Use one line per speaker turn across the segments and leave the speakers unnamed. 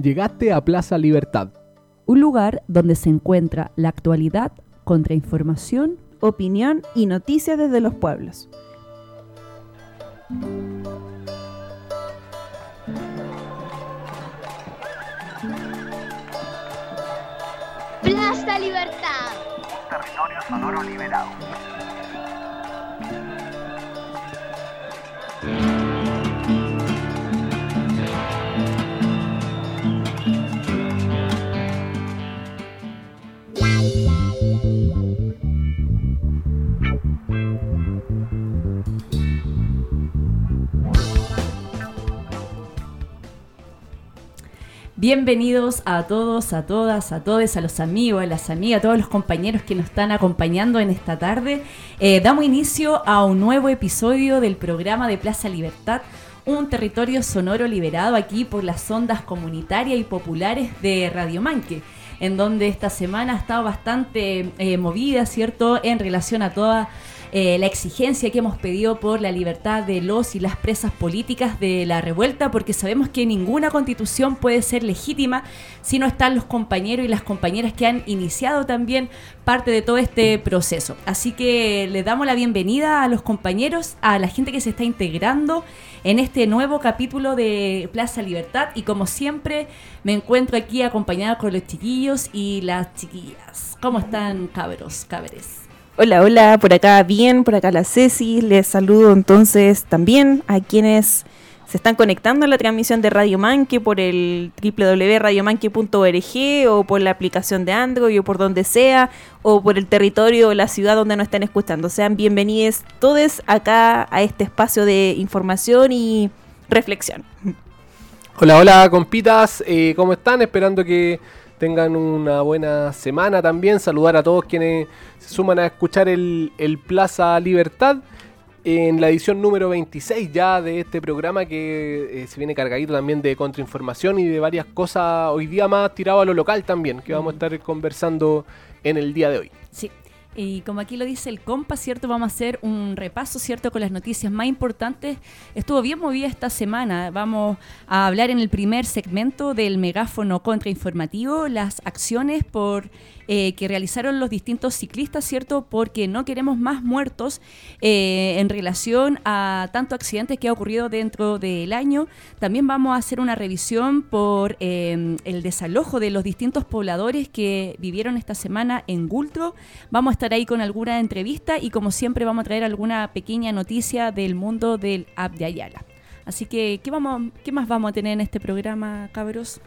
Llegaste a Plaza Libertad.
Un lugar donde se encuentra la actualidad, contrainformación,
opinión y noticias desde los pueblos.
Plaza Libertad.
Territorio sonoro liberado.
Bienvenidos a todos, a todas, a todos, a los amigos, a las amigas, a todos los compañeros que nos están acompañando en esta tarde. Eh, damos inicio a un nuevo episodio del programa de Plaza Libertad, un territorio sonoro liberado aquí por las ondas comunitarias y populares de Radio Manque en donde esta semana ha estado bastante eh, movida, ¿cierto?, en relación a toda eh, la exigencia que hemos pedido por la libertad de los y las presas políticas de la revuelta, porque sabemos que ninguna constitución puede ser legítima si no están los compañeros y las compañeras que han iniciado también parte de todo este proceso. Así que le damos la bienvenida a los compañeros, a la gente que se está integrando en este nuevo capítulo de Plaza Libertad y como siempre me encuentro aquí acompañada con los chiquillos y las chiquillas. ¿Cómo están cabros, cabres?
Hola, hola, por acá bien, por acá la Ceci. Les saludo entonces también a quienes se están conectando a la transmisión de Radio Manque por el www.radiomanque.org o por la aplicación de Android o por donde sea o por el territorio o la ciudad donde nos estén escuchando. Sean bienvenidos todos acá a este espacio de información y reflexión.
Hola, hola, compitas, eh, ¿cómo están? Esperando que tengan una buena semana también. Saludar a todos quienes se suman a escuchar el, Plaza Libertad en la edición número 26 ya de este programa que eh, se viene cargadito también de contrainformación y de varias cosas hoy día más tirado a lo local también que vamos a estar conversando en el día de hoy.
Sí, y como aquí lo dice el compa, ¿cierto? Vamos a hacer un repaso, ¿cierto? Con las noticias más importantes. Estuvo bien movida esta semana. Vamos a hablar en el primer segmento del megáfono contrainformativo, las acciones por eh, que realizaron los distintos ciclistas, ¿cierto? Porque no queremos más muertos eh, en relación a tanto accidentes que ha ocurrido dentro del año. También vamos a hacer una revisión por eh, el desalojo de los distintos pobladores que vivieron esta semana en Gultro. Vamos a estar ahí con alguna entrevista y como siempre vamos a traer alguna pequeña noticia del mundo del app de Ayala. Así que, ¿qué, vamos, ¿qué más vamos a tener en este programa, cabros?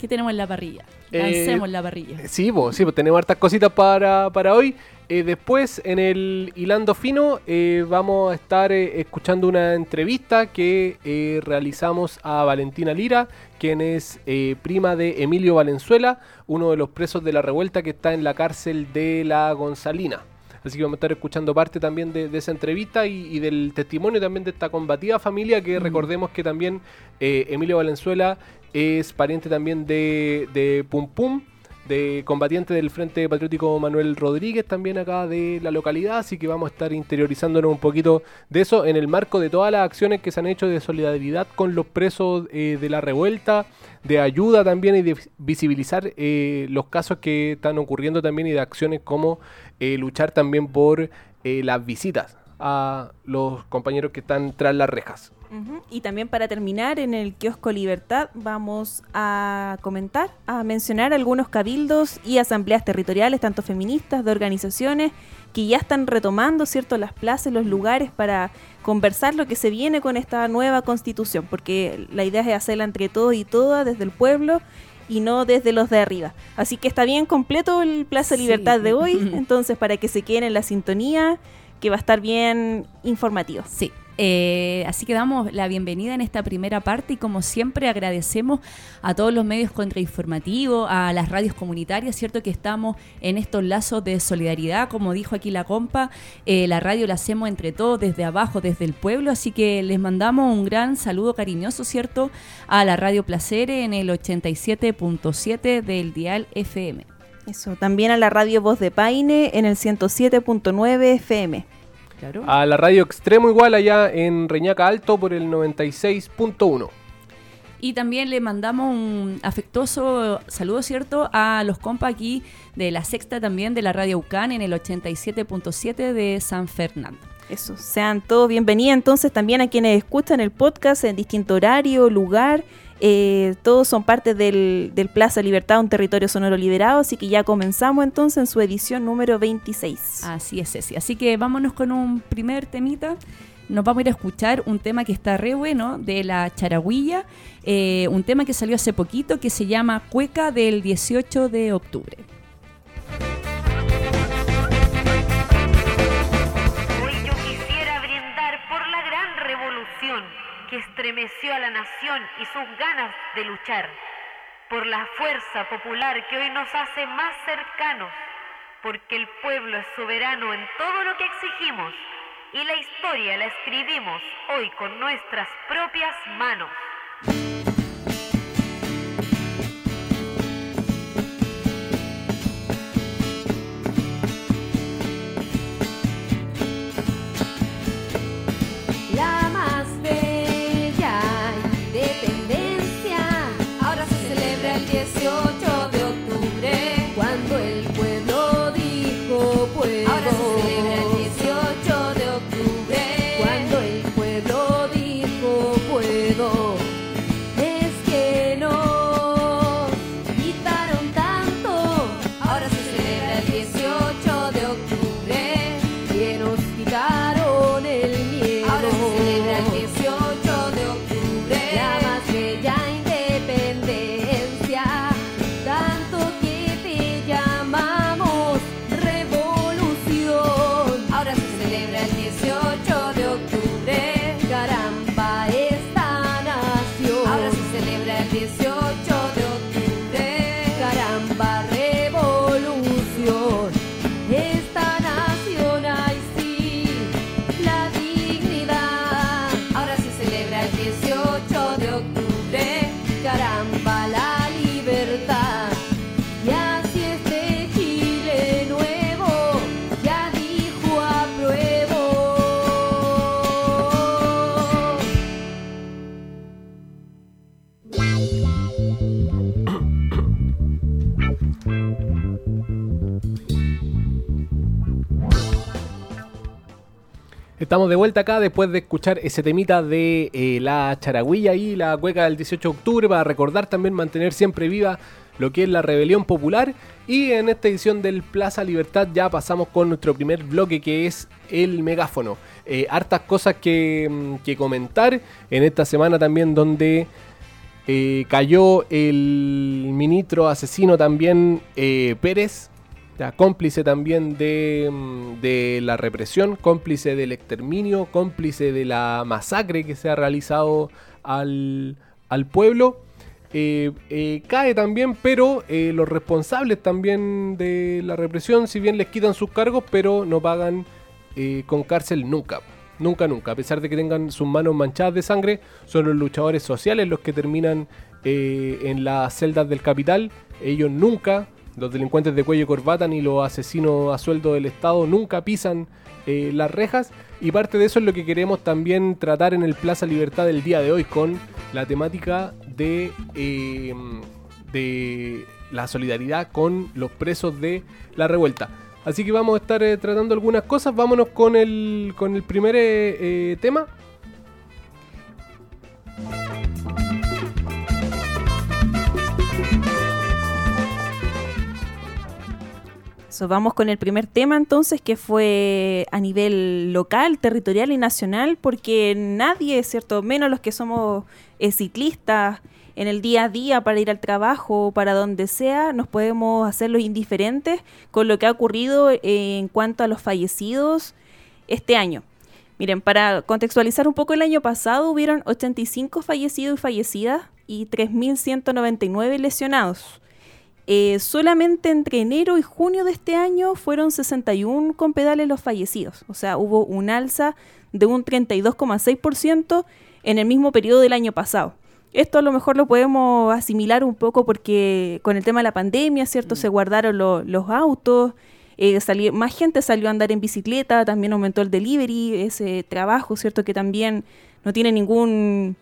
¿Qué tenemos en la parrilla? Lancemos eh, la parrilla.
Sí, pues, sí, tenemos hartas cositas para, para hoy. Eh, después, en el Hilando Fino, eh, vamos a estar escuchando una entrevista que realizamos a Valentina Lira, quien es prima de Emilio Valenzuela, uno de los presos de la revuelta que está en la cárcel de la Gonzalina. Así que vamos a estar escuchando parte también de, esa entrevista y, del testimonio también de esta combativa familia que recordemos que también Emilio Valenzuela es pariente también de, de Pum Pum, de combatiente del Frente Patriótico Manuel Rodríguez, también acá de la localidad, así que vamos a estar interiorizándonos un poquito de eso en el marco de todas las acciones que se han hecho de solidaridad con los presos eh, de la revuelta, de ayuda también y de visibilizar eh, los casos que están ocurriendo también y de acciones como eh, luchar también por las visitas a los compañeros que están tras las rejas.
Y también para terminar, en el kiosco Libertad vamos a comentar, a mencionar algunos cabildos y asambleas territoriales, tanto feministas, de organizaciones, que ya están retomando cierto las plazas, los lugares para conversar lo que se viene con esta nueva constitución, porque la idea es hacerla entre todos y todas, desde el pueblo y no desde los de arriba. Así que está bien completo el Plaza Libertad de hoy, entonces para que se queden en la sintonía, que va a estar bien informativo.
Sí, eh, así que damos la bienvenida en esta primera parte y como siempre agradecemos a todos los medios contrainformativos, a las radios comunitarias, ¿cierto? Que estamos en estos lazos de solidaridad, como dijo aquí la compa, eh, la radio la hacemos entre todos, desde abajo, desde el pueblo, así que les mandamos un gran saludo cariñoso, ¿cierto? A la radio Placere en el 87.7 del Dial FM.
Eso, también a la radio Voz de Paine en el 107.9 FM.
A la radio Extremo igual allá en Reñaca Alto por el 96.1.
Y también le mandamos un afectuoso saludo, ¿cierto?, a los compas aquí de la sexta también de la Radio UCAN en el 87.7 de San Fernando.
Eso, sean todos bienvenidos entonces también a quienes escuchan el podcast en distinto horario, lugar. Eh, todos son parte del, del, Plaza Libertad, un territorio sonoro liberado, así que ya comenzamos entonces en su edición número 26.
Así es, Ceci. Así que vámonos con un primer temita nos vamos a ir a escuchar un tema que está re bueno de la Charagüilla, eh, un tema que salió hace poquito que se llama Cueca del 18 de octubre.
Que estremeció a la nación y sus ganas de luchar, por la fuerza popular que hoy nos hace más cercanos, porque el pueblo es soberano en todo lo que exigimos y la historia la escribimos hoy con nuestras propias manos.
Estamos de vuelta acá después de escuchar ese temita de eh, la charagüilla y la cueca del 18 de octubre para recordar también mantener siempre viva lo que es la rebelión popular. Y en esta edición del Plaza Libertad ya pasamos con nuestro primer bloque que es el megáfono. Eh, hartas cosas que, mm, que, comentar en esta semana también donde eh, cayó el ministro asesino también Pérez cómplice también mm, de, la represión, cómplice del exterminio, cómplice de la masacre que se ha realizado al, pueblo. Eh, eh, cae también, pero eh, los responsables también de la represión, si bien les quitan sus cargos, pero no pagan con cárcel nunca. Nunca, nunca. A pesar de que tengan sus manos manchadas de sangre, son los luchadores sociales los que terminan en las celdas del capital. Ellos nunca los delincuentes de cuello y corbata ni los asesinos a sueldo del Estado nunca pisan eh, las rejas. Y parte de eso es lo que queremos también tratar en el Plaza Libertad del día de hoy con la temática de, eh, de la solidaridad con los presos de la revuelta. Así que vamos a estar eh, tratando algunas cosas. Vámonos con el, con el primer tema.
Vamos con el primer tema entonces, que fue a nivel local, territorial y nacional, porque nadie, ¿cierto? Menos los que somos eh, ciclistas en el día a día para ir al trabajo, para donde sea, nos podemos hacer los indiferentes con lo que ha ocurrido en cuanto a los fallecidos este año. Miren, para contextualizar un poco el año pasado hubieron 85 fallecidos y fallecidas y 3.199 lesionados. Eh, solamente entre enero y junio de este año fueron 61 con pedales los fallecidos. O sea, hubo un alza de un 32,6% en el mismo periodo del año pasado. Esto a lo mejor lo podemos asimilar un poco porque con el tema de la pandemia, ¿cierto? Se guardaron los autos, eh, más gente salió a andar en bicicleta, también aumentó el delivery, ese trabajo, ¿cierto? Que también no tiene ningún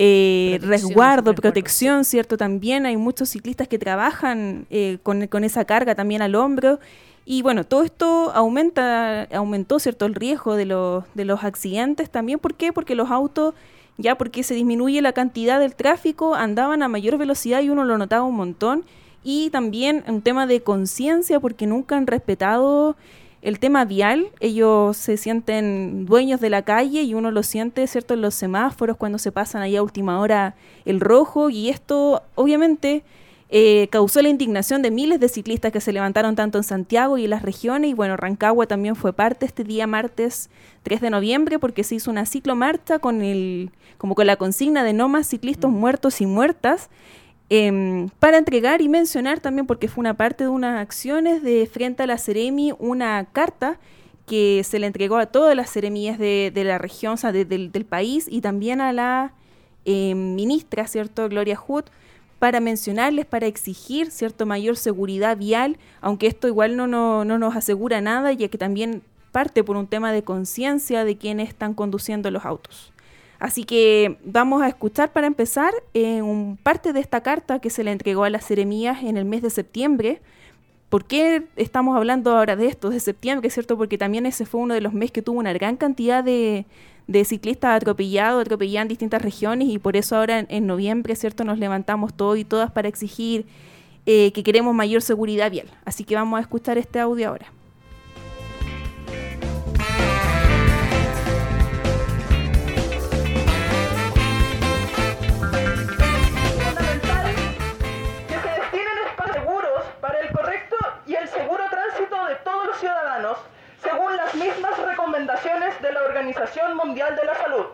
eh,
Protección,
resguardo,
resguardo,
protección, ¿cierto? También hay muchos ciclistas que trabajan eh, con, con esa carga también al hombro. Y bueno, todo esto aumenta, aumentó, ¿cierto? El riesgo de los, de los accidentes también. ¿Por qué? Porque los autos, ya porque se disminuye la cantidad del tráfico, andaban a mayor velocidad y uno lo notaba un montón. Y también un tema de conciencia, porque nunca han respetado el tema vial. Ellos se sienten dueños de la calle y uno lo siente, ¿cierto? En los semáforos cuando se pasan ahí a última hora el rojo. Y esto, obviamente, eh, causó la indignación de miles de ciclistas que se levantaron tanto en Santiago y en las regiones. Y bueno, Rancagua también fue parte este día martes 3 de noviembre porque se hizo una ciclomarcha con el, como con la consigna de no más ciclistas muertos y muertas. Em, para entregar y mencionar también, porque fue una parte de unas acciones de frente a la Ceremi, una carta que se le entregó a todas las seremías de, de la región, o sea, de- del, del país, y también a la eh, ministra, ¿cierto?, Gloria Hood, para mencionarles, para exigir, ¿cierto?, mayor seguridad vial, aunque esto igual no, no, no nos asegura nada, ya que también parte por un tema de conciencia de quienes están conduciendo los autos. Así que vamos a escuchar para empezar eh, un parte de esta carta que se le entregó a las seremías en el mes de septiembre. ¿Por qué estamos hablando ahora de esto, de septiembre, cierto? Porque también ese fue uno de los meses que tuvo una gran cantidad de, ciclistas atropellados, atropellados en distintas regiones y por eso ahora en, en noviembre, ¿cierto? Nos levantamos todos y todas para exigir eh, que queremos mayor seguridad vial. Así que vamos a escuchar este audio ahora.
Mismas recomendaciones de la Organización Mundial de la Salud,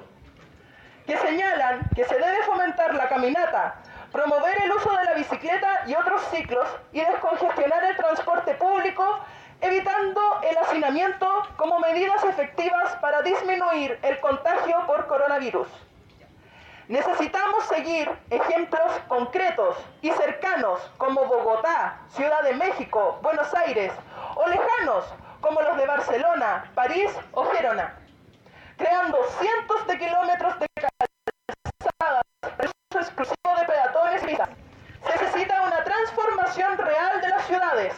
que señalan que se debe fomentar la caminata, promover el uso de la bicicleta y otros ciclos y descongestionar el transporte público, evitando el hacinamiento como medidas efectivas para disminuir el contagio por coronavirus. Necesitamos seguir ejemplos concretos y cercanos como Bogotá, Ciudad de México, Buenos Aires o lejanos como los de Barcelona, París o Gerona, creando cientos de kilómetros de calzadas para exclusivo de peatones y ciclistas. Se necesita una transformación real de las ciudades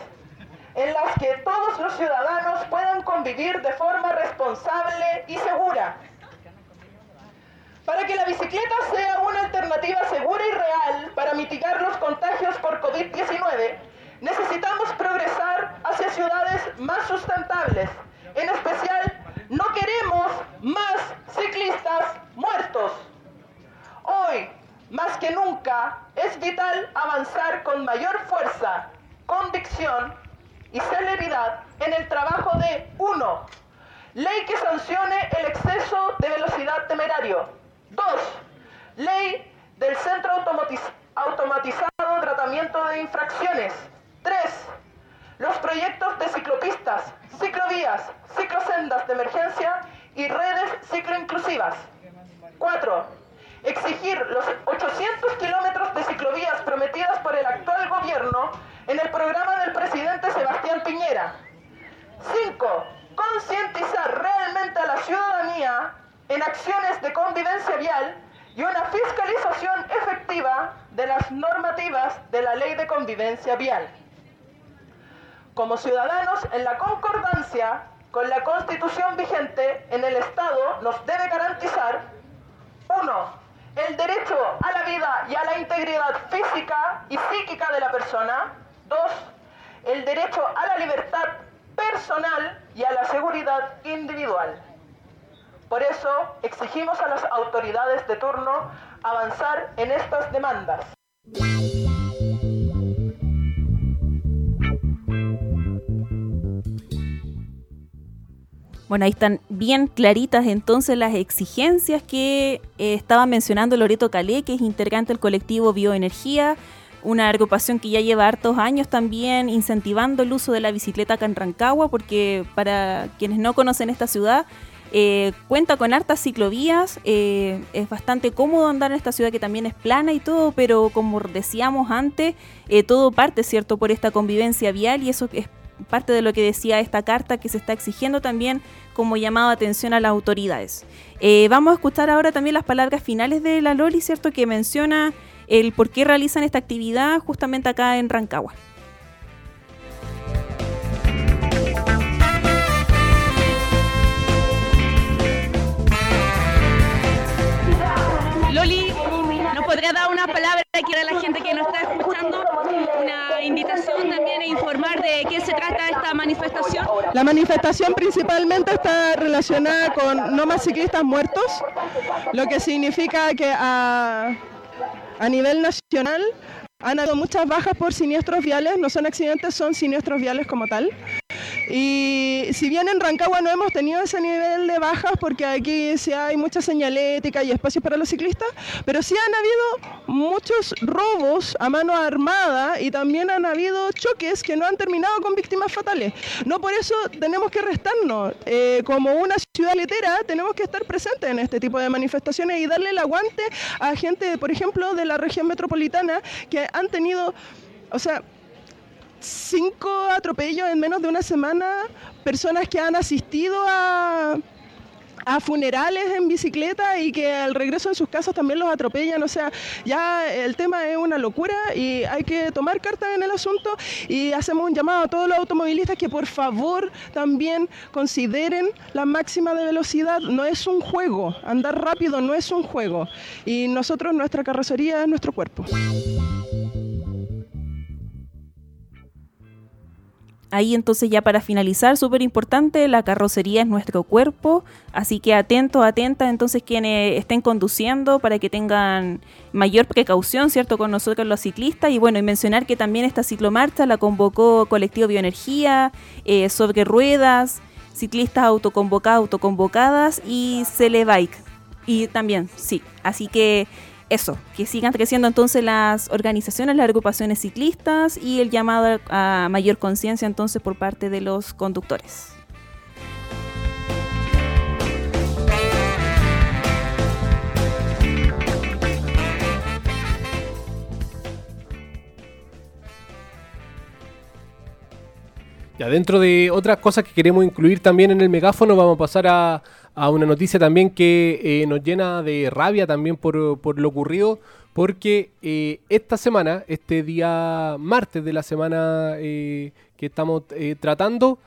en las que todos los ciudadanos puedan convivir de forma responsable y segura. Para que la bicicleta sea una alternativa segura y real para mitigar los contagios por COVID-19, necesitamos progresar hacia ciudades más sustentables. En especial, no queremos más ciclistas muertos. Hoy, más que nunca, es vital avanzar con mayor fuerza, convicción y celeridad en el trabajo de 1. Ley que sancione el exceso de velocidad temerario. 2. Ley del Centro Automatiz- Automatizado de Tratamiento de Infracciones. 3. Los proyectos de ciclopistas, ciclovías, ciclosendas de emergencia y redes cicloinclusivas. 4. Exigir los 800 kilómetros de ciclovías prometidas por el actual gobierno en el programa del presidente Sebastián Piñera. 5. Concientizar realmente a la ciudadanía en acciones de convivencia vial y una fiscalización efectiva de las normativas de la ley de convivencia vial. Como ciudadanos, en la concordancia con la constitución vigente en el Estado, nos debe garantizar 1. El derecho a la vida y a la integridad física y psíquica de la persona. 2. El derecho a la libertad personal y a la seguridad individual. Por eso exigimos a las autoridades de turno avanzar en estas demandas.
Bueno, ahí están bien claritas entonces las exigencias que eh, estaba mencionando Loreto Calé, que es integrante del colectivo Bioenergía, una agrupación que ya lleva hartos años también incentivando el uso de la bicicleta acá en Rancagua, porque para quienes no conocen esta ciudad, eh, cuenta con hartas ciclovías, eh, es bastante cómodo andar en esta ciudad que también es plana y todo, pero como decíamos antes, todo parte, ¿cierto?, por esta convivencia vial y eso es parte de lo que decía esta carta que se está exigiendo también como llamado de atención a las autoridades. Eh, vamos a escuchar ahora también las palabras finales de la Loli, ¿cierto? Que menciona el por qué realizan esta actividad justamente acá en Rancagua.
Podría dar una palabra aquí a la gente que nos está escuchando? Una invitación también a informar de qué se trata esta manifestación.
La manifestación principalmente está relacionada con no más ciclistas muertos, lo que significa que a, a nivel nacional han habido muchas bajas por siniestros viales, no son accidentes, son siniestros viales como tal. Y si bien en Rancagua no hemos tenido ese nivel de bajas, porque aquí sí hay mucha señalética y espacios para los ciclistas, pero sí han habido muchos robos a mano armada y también han habido choques que no han terminado con víctimas fatales. No por eso tenemos que restarnos. Eh, como una ciudad letera, tenemos que estar presentes en este tipo de manifestaciones y darle el aguante a gente, por ejemplo, de la región metropolitana que han tenido, o sea, cinco atropellos en menos de una semana, personas que han asistido a, funerales en bicicleta y que al regreso de sus casas también los atropellan. O sea, ya el tema es una locura y hay que tomar cartas en el asunto y hacemos un llamado a todos los automovilistas que por favor también consideren la máxima de velocidad. No es un juego, andar rápido no es un juego. Y nosotros, nuestra carrocería es nuestro cuerpo.
Ahí entonces ya para finalizar, súper importante, la carrocería es nuestro cuerpo, así que atento, atenta entonces quienes estén conduciendo para que tengan mayor precaución, ¿cierto? Con nosotros los ciclistas y bueno, y mencionar que también esta ciclomarcha la convocó Colectivo Bioenergía, eh, Sobre Ruedas, Ciclistas Autoconvocados, Autoconvocadas y Celebike. Y también, sí, así que eso, que sigan creciendo entonces las organizaciones, las agrupaciones ciclistas y el llamado a mayor conciencia entonces por parte de los conductores.
Ya dentro de otras cosas que queremos incluir también en el megáfono, vamos a pasar a, a una noticia también que eh, nos llena de rabia también por, por lo ocurrido, porque eh, esta semana, este día martes de la semana eh, que estamos tratando,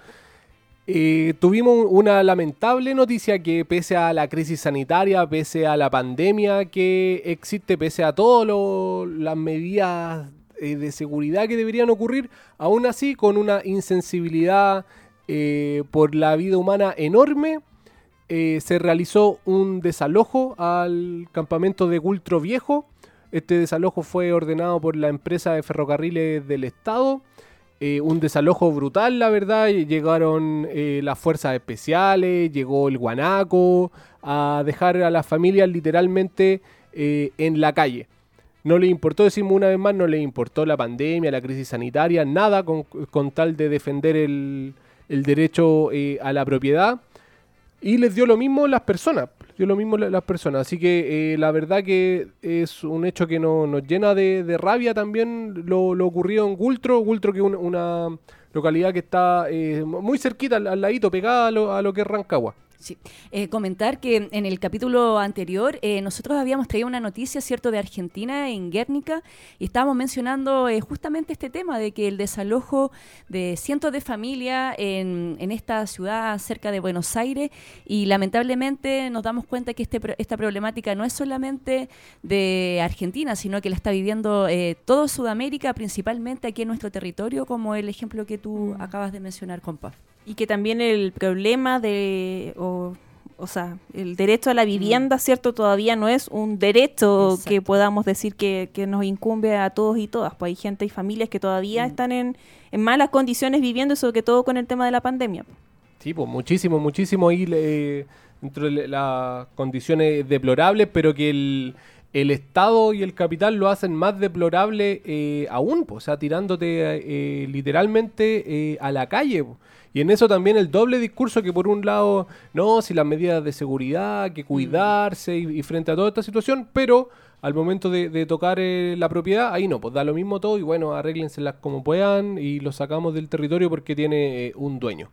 tuvimos una lamentable noticia que pese a la crisis sanitaria, pese a la pandemia que existe, pese a todas las medidas de seguridad que deberían ocurrir, aún así con una insensibilidad por la vida humana enorme, eh, se realizó un desalojo al campamento de Gultro Viejo. Este desalojo fue ordenado por la empresa de ferrocarriles del Estado. Eh, un desalojo brutal, la verdad. Llegaron eh, las fuerzas especiales, llegó el guanaco a dejar a las familias literalmente en la calle. No le importó, decimos una vez más, no le importó la pandemia, la crisis sanitaria, nada con, tal de defender el, derecho a la propiedad. Y les dio lo mismo las personas, les dio lo mismo la- las personas. Así que eh, la verdad que es un hecho que no- nos llena de, de rabia también lo, lo ocurrido en Gultro. Gultro que es un- una localidad que está eh, muy cerquita, al, al ladito, pegada a lo, a lo que es Rancagua.
Sí. Eh, comentar que en el capítulo anterior eh, nosotros habíamos traído una noticia, ¿cierto?, de Argentina en Guernica y estábamos mencionando eh, justamente este tema de que el desalojo de cientos de familias en, en esta ciudad cerca de Buenos Aires y lamentablemente nos damos cuenta que este, esta problemática no es solamente de Argentina, sino que la está viviendo eh, todo Sudamérica, principalmente aquí en nuestro territorio, como el ejemplo que tú acabas de mencionar, compa.
Y que también el problema de, o, o sea, el derecho a la vivienda, ¿cierto? Todavía no es un derecho
Exacto.
que podamos decir que, que nos incumbe a todos y todas. Pues hay gente y familias que todavía están en, en malas condiciones viviendo, y sobre todo con el tema de la pandemia.
Sí, pues muchísimo, muchísimo ahí eh, dentro de las condiciones deplorables, pero que el, el Estado y el capital lo hacen más deplorable eh, aún, po, o sea, tirándote eh, literalmente eh, a la calle. po. Y en eso también el doble discurso que por un lado, no, si las medidas de seguridad, que cuidarse y, y frente a toda esta situación, pero al momento de, de tocar eh, la propiedad, ahí no, pues da lo mismo todo y bueno, arréglenselas como puedan y lo sacamos del territorio porque tiene eh, un dueño.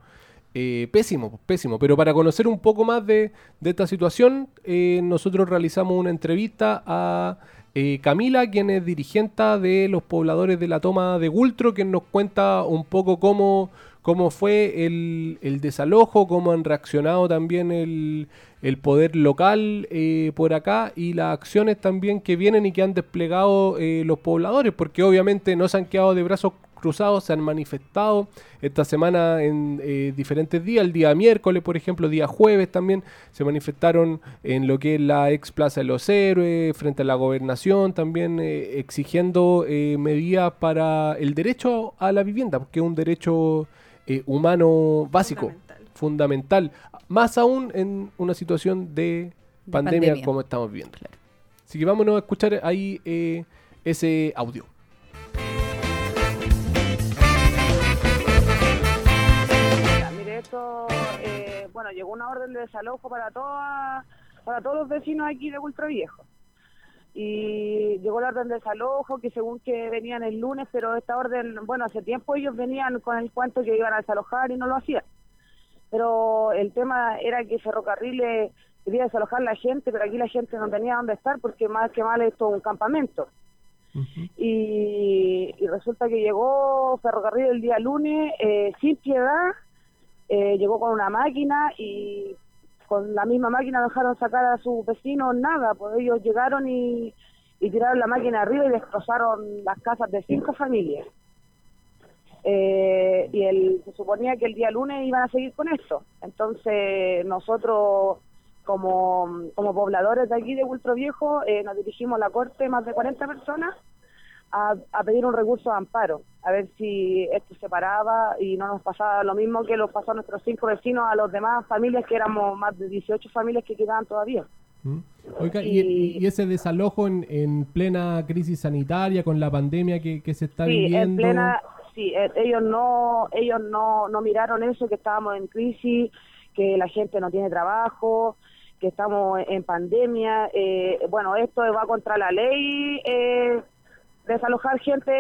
Eh, pésimo, pues, pésimo. Pero para conocer un poco más de, de esta situación, eh, nosotros realizamos una entrevista a eh, Camila, quien es dirigente de los pobladores de la toma de Gultro, quien nos cuenta un poco cómo, cómo fue el, el desalojo, cómo han reaccionado también el, poder local eh, por acá y las acciones también que vienen y que han desplegado eh, los pobladores, porque obviamente no se han quedado de brazos cruzados, se han manifestado esta semana en eh, diferentes días, el día miércoles, por ejemplo, día jueves también, se manifestaron en lo que es la ex Plaza de los Héroes, frente a la gobernación, también eh, exigiendo eh, medidas para el derecho a la vivienda, porque es un derecho eh, humano básico,
Fundamental.
fundamental, más aún en una situación de
De
pandemia,
pandemia.
como estamos viviendo. Así que vámonos a escuchar ahí eh, ese audio.
Mira, mire, esto, eh, bueno, llegó una orden de desalojo para toda, para todos los vecinos aquí de Ultra Viejo. Y llegó la orden de desalojo, que según que venían el lunes, pero esta orden, bueno, hace tiempo ellos venían con el cuento que iban a desalojar y no lo hacían. Pero el tema era que Ferrocarriles quería desalojar la gente, pero aquí la gente no tenía dónde estar porque más que mal esto es un campamento. Y, y resulta que llegó Ferrocarril el día lunes eh, sin piedad, eh, llegó con una máquina y con la misma máquina dejaron sacar a sus vecinos nada, pues ellos llegaron y, y tiraron la máquina arriba y destrozaron las casas de cinco familias. Eh, y el, se suponía que el día lunes iban a seguir con esto. Entonces nosotros como, como pobladores de aquí de Ultro Viejo eh, nos dirigimos a la corte, más de 40 personas, a, a pedir un recurso de amparo, a ver si esto se paraba y no nos pasaba lo mismo que nos pasó a nuestros cinco vecinos, a los demás familias, que éramos más de 18 familias que quedaban todavía.
¿Mm? Oiga, y,
Y-
y ese desalojo en, en plena crisis sanitaria con la pandemia que, que se está
sí,
viviendo.
en plena, sí, eh, ellos no, ellos no, no miraron eso, que estábamos en crisis, que la gente no tiene trabajo, que estamos en pandemia. eh, bueno, esto va contra la ley, eh, desalojar gente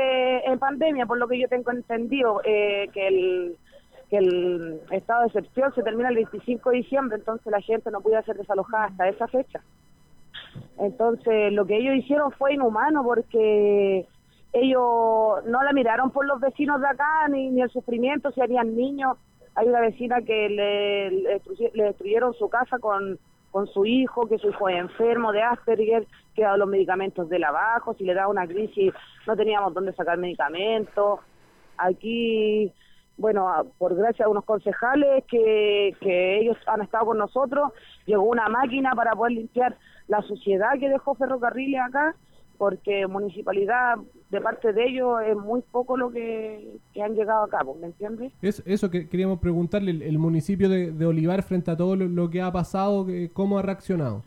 en pandemia, por lo que yo tengo entendido, eh, que el que el estado de excepción se termina el 25 de diciembre, entonces la gente no puede ser desalojada hasta esa fecha. Entonces, lo que ellos hicieron fue inhumano porque ellos no la miraron por los vecinos de acá ni, ni el sufrimiento, si habían niños. Hay una vecina que le, le destruyeron su casa con, con su hijo, que su hijo es enfermo de Asperger, que dado los medicamentos del abajo, si le da una crisis no teníamos dónde sacar medicamentos. Aquí, bueno, a- por gracia a unos concejales que, que ellos han estado con nosotros, llegó una máquina para poder limpiar la suciedad que dejó Ferrocarriles acá, porque municipalidad, de parte de ellos, es muy poco lo que, que han llegado a cabo, ¿me entiendes?
Es, eso que queríamos preguntarle, el, municipio de, de Olivar frente a todo lo, lo que ha pasado, ¿cómo ha reaccionado?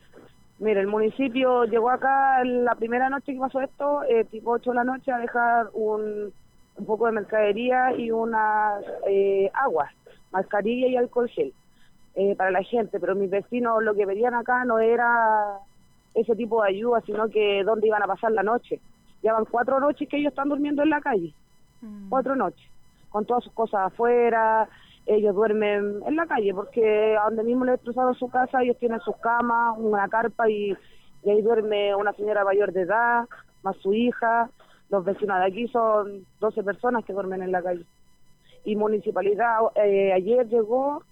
Mira, el municipio llegó acá la primera noche que pasó esto, eh, tipo 8 de la noche, a dejar un, un poco de mercadería y unas eh, aguas, mascarilla y alcohol gel eh, para la gente. Pero mis vecinos lo que pedían acá no era ese tipo de ayuda, sino que dónde iban a pasar la noche. Llevan cuatro noches que ellos están durmiendo en la calle, cuatro noches, con todas sus cosas afuera, ellos duermen en la calle porque a donde mismo le destrozaron su casa ellos tienen sus camas, una carpa y, y ahí duerme una señora mayor de edad, más su hija, los vecinos de aquí son 12 personas que duermen en la calle. Y municipalidad eh, ayer llegó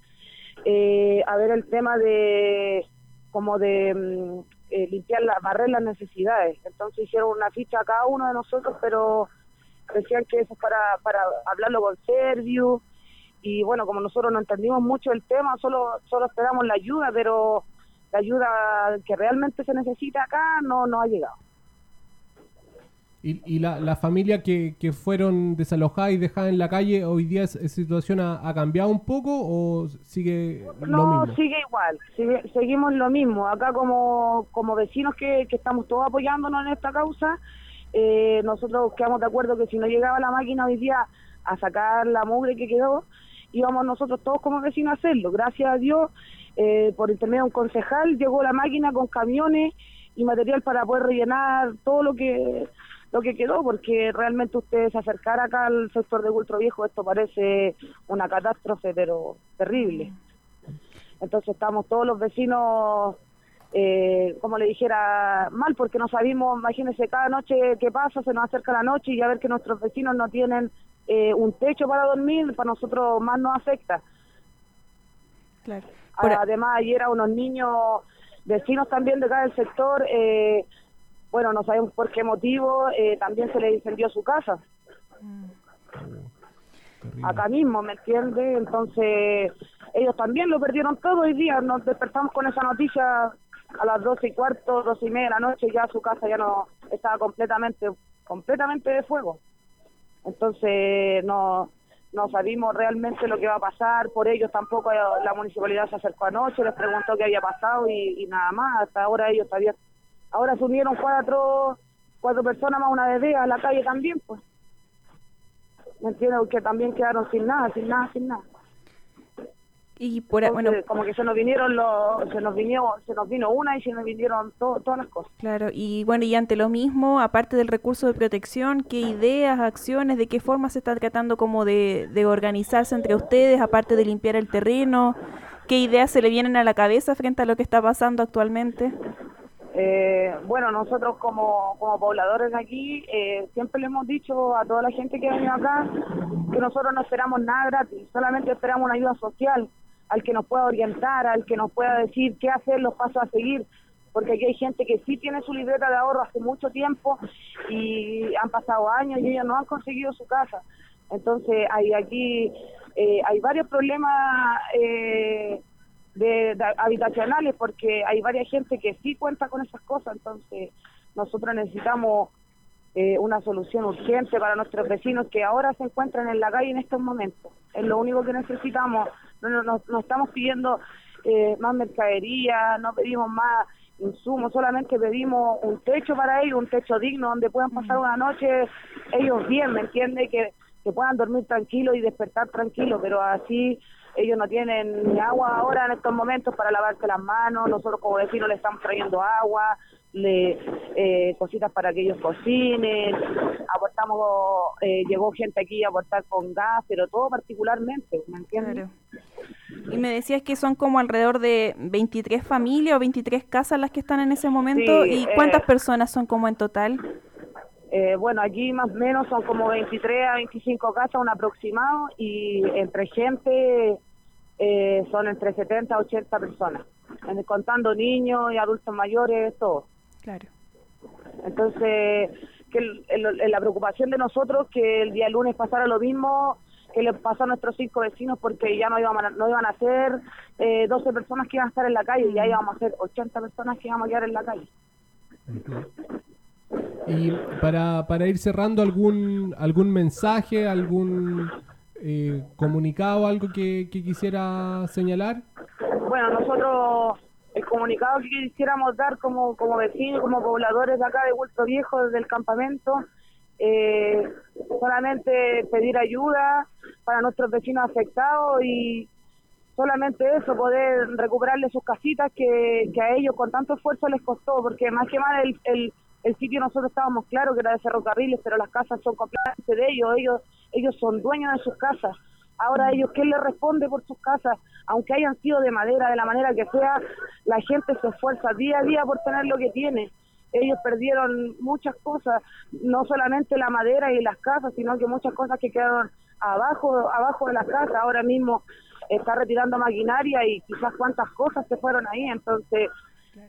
eh, a ver el tema de como de mm, eh, limpiar las barrer las necesidades. Entonces hicieron una ficha a cada uno de nosotros, pero decían que eso es para, para hablarlo con Servio y bueno, como nosotros no entendimos mucho el tema, solo solo esperamos la ayuda, pero la ayuda que realmente se necesita acá no, no ha llegado.
¿Y, y la, la familia que, que fueron desalojadas y dejadas en la calle, hoy día esa situación ha, ha cambiado un poco o sigue lo
No,
mismo?
sigue igual, sigue- seguimos lo mismo. Acá como, como vecinos que, que estamos todos apoyándonos en esta causa, eh, nosotros quedamos de acuerdo que si no llegaba la máquina hoy día a sacar la mugre que quedó, íbamos nosotros todos como vecinos a hacerlo. Gracias a Dios, eh, por intermedio de un concejal, llegó la máquina con camiones y material para poder rellenar todo lo que lo que quedó, porque realmente ustedes acercar acá al sector de Ultro Viejo, esto parece una catástrofe, pero terrible. Entonces estamos todos los vecinos, eh, como le dijera, mal, porque no sabemos, imagínense, cada noche que pasa, se nos acerca la noche y ya ver que nuestros vecinos no tienen eh, un techo para dormir, para nosotros más nos afecta.
Claro. Por-
Además, ayer a unos niños vecinos también de acá del sector, eh, bueno, no sabemos por qué motivo, eh, también se les incendió su casa.
Terrible.
acá mismo, ¿me entiende? Entonces, ellos también lo perdieron todo hoy día. Nos despertamos con esa noticia a las doce y cuarto, doce y media de la noche, ya su casa ya no estaba completamente, completamente de fuego. Entonces, no, no sabimos realmente lo que va a pasar. Por ellos tampoco eh, la municipalidad se acercó anoche, les preguntó qué había pasado y, nada más. Hasta ahora ellos todavía, ahora se unieron cuatro, cuatro personas más una bebé a la calle también, pues. ¿Me entiendes? Porque también quedaron sin nada, sin nada, sin nada.
Y por bueno,
como que se nos vinieron los, se nos vino, se nos vino una y se nos vinieron to- todas las cosas.
claro, y bueno, y ante lo mismo, aparte del recurso de protección, ¿qué ideas, acciones, de qué forma se está tratando como de, de organizarse entre ustedes, aparte de limpiar el terreno? ¿Qué ideas se le vienen a la cabeza frente a lo que está pasando actualmente?
Eh, bueno, nosotros como, como pobladores de aquí eh, siempre le hemos dicho a toda la gente que ha venido acá que nosotros no esperamos nada gratis, solamente esperamos una ayuda social, al que nos pueda orientar, al que nos pueda decir qué hacer, los pasos a seguir, porque aquí hay gente que sí tiene su libreta de ahorro hace mucho tiempo y han pasado años y ellos no han conseguido su casa. Entonces hay aquí eh, hay varios problemas eh, de, habitacionales porque hay varias gente que sí cuenta con esas cosas, entonces nosotros necesitamos eh, una solución urgente para nuestros vecinos que ahora se encuentran en la calle en estos momentos. Es lo único que necesitamos. No, no, no- no estamos pidiendo eh, más mercadería, no pedimos más insumos, solamente pedimos un techo para ellos, un techo digno donde puedan pasar una noche ellos bien, ¿me entiende? Que, que puedan dormir tranquilos y despertar tranquilos, pero así ellos no tienen ni agua ahora en estos momentos para lavarse las manos, nosotros como vecinos le estamos trayendo agua, le eh, cositas para que ellos cocinen, aportamos, eh, llegó gente aquí a aportar con gas, pero todo particularmente, ¿me entiendes?
Claro. Y me decías que son como alrededor de 23 familias o 23 casas las que están en ese momento.
Sí,
¿Y cuántas
eh,
personas son como en total?
Eh, bueno, aquí más o menos son como 23 a 25 casas, un aproximado, y entre gente eh, son entre 70 a 80 personas, contando niños y adultos mayores, todo.
Claro.
Entonces, que el- el- la preocupación de nosotros que el día lunes pasara lo mismo que le pasó a nuestros cinco vecinos porque ya no iban a, no iban a ser eh, 12 personas que iban a estar en la calle, ya íbamos a ser 80 personas que íbamos a quedar en la calle.
Y para, para ir cerrando, ¿algún, algún mensaje, algún eh, comunicado, algo que, que quisiera señalar?
Bueno, nosotros el comunicado que quisiéramos dar como, como vecinos, como pobladores de acá de Vuelto Viejo, desde el campamento, eh, solamente pedir ayuda para nuestros vecinos afectados y solamente eso, poder recuperarle sus casitas que, que a ellos con tanto esfuerzo les costó, porque más que mal el, el, el sitio nosotros estábamos claros que era de ferrocarriles, pero las casas son completamente de ellos, ellos, ellos son dueños de sus casas. Ahora ellos, ¿quién les responde por sus casas? Aunque hayan sido de madera, de la manera que sea, la gente se esfuerza día a día por tener lo que tiene. Ellos perdieron muchas cosas, no solamente la madera y las casas, sino que muchas cosas que quedaron abajo, abajo de las casas. Ahora mismo está retirando maquinaria y quizás cuántas cosas se fueron ahí. Entonces,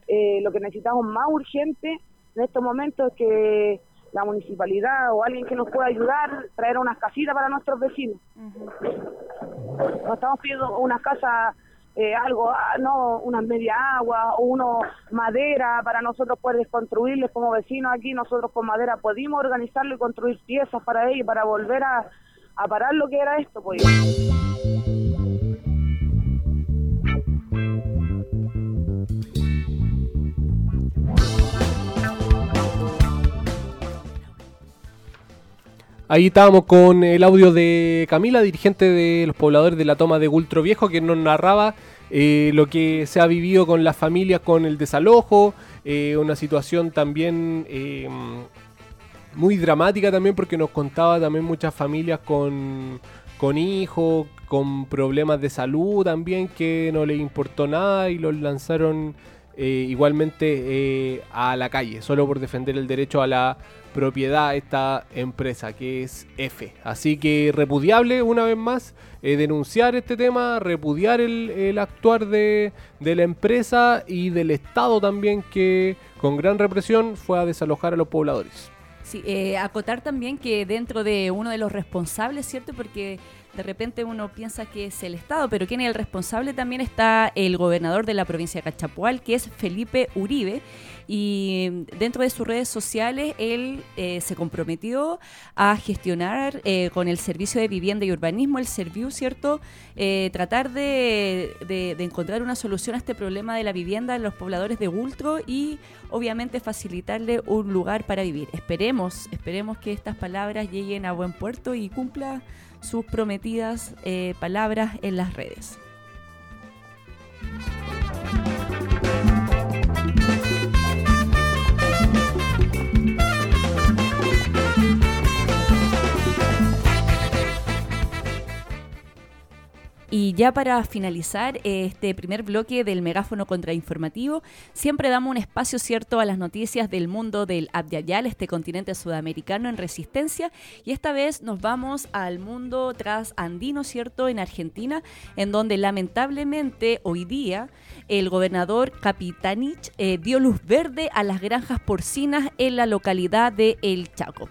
eh, lo que necesitamos más urgente en estos momentos es que la municipalidad o alguien que nos pueda ayudar, traer unas casitas para nuestros vecinos. No estamos pidiendo unas casas eh, algo, ah, no, una media agua o uno madera para nosotros poder construirles como vecinos aquí. Nosotros con madera pudimos organizarlo y construir piezas para ellos, para volver a, a parar lo que era esto. Pues.
Ahí estábamos con el audio de Camila, dirigente de los pobladores de la toma de Gultro Viejo, que nos narraba eh, lo que se ha vivido con las familias con el desalojo, eh, una situación también eh, muy dramática también porque nos contaba también muchas familias con, con hijos, con problemas de salud también que no les importó nada y los lanzaron eh, igualmente a la calle, solo por defender el derecho a la propiedad esta empresa que es F. Así que repudiable una vez más eh, denunciar este tema, repudiar el, el actuar de, de la empresa y del Estado también que con gran represión fue a desalojar a los pobladores.
Sí, eh, acotar también que dentro de uno de los responsables, ¿cierto? Porque de repente uno piensa que es el Estado, pero quien es el responsable también está el gobernador de la provincia de Cachapual, que es Felipe Uribe. Y dentro de sus redes sociales, él eh, se comprometió a gestionar eh, con el Servicio de Vivienda y Urbanismo, el Serviu, ¿cierto? Eh, tratar de, encontrar una solución a este problema de la vivienda en los pobladores de Ultro y obviamente facilitarle un lugar para vivir. Esperemos, esperemos que estas palabras lleguen a buen puerto y cumpla sus prometidas eh, palabras en las redes. Y ya para finalizar este primer bloque del megáfono contrainformativo, siempre damos un espacio cierto a las noticias del mundo del Abdiayal, este continente sudamericano en resistencia. Y esta vez nos vamos al mundo trasandino, ¿cierto? En Argentina, en donde lamentablemente hoy día el gobernador Capitanich eh, dio luz verde a las granjas porcinas en la localidad de El Chaco.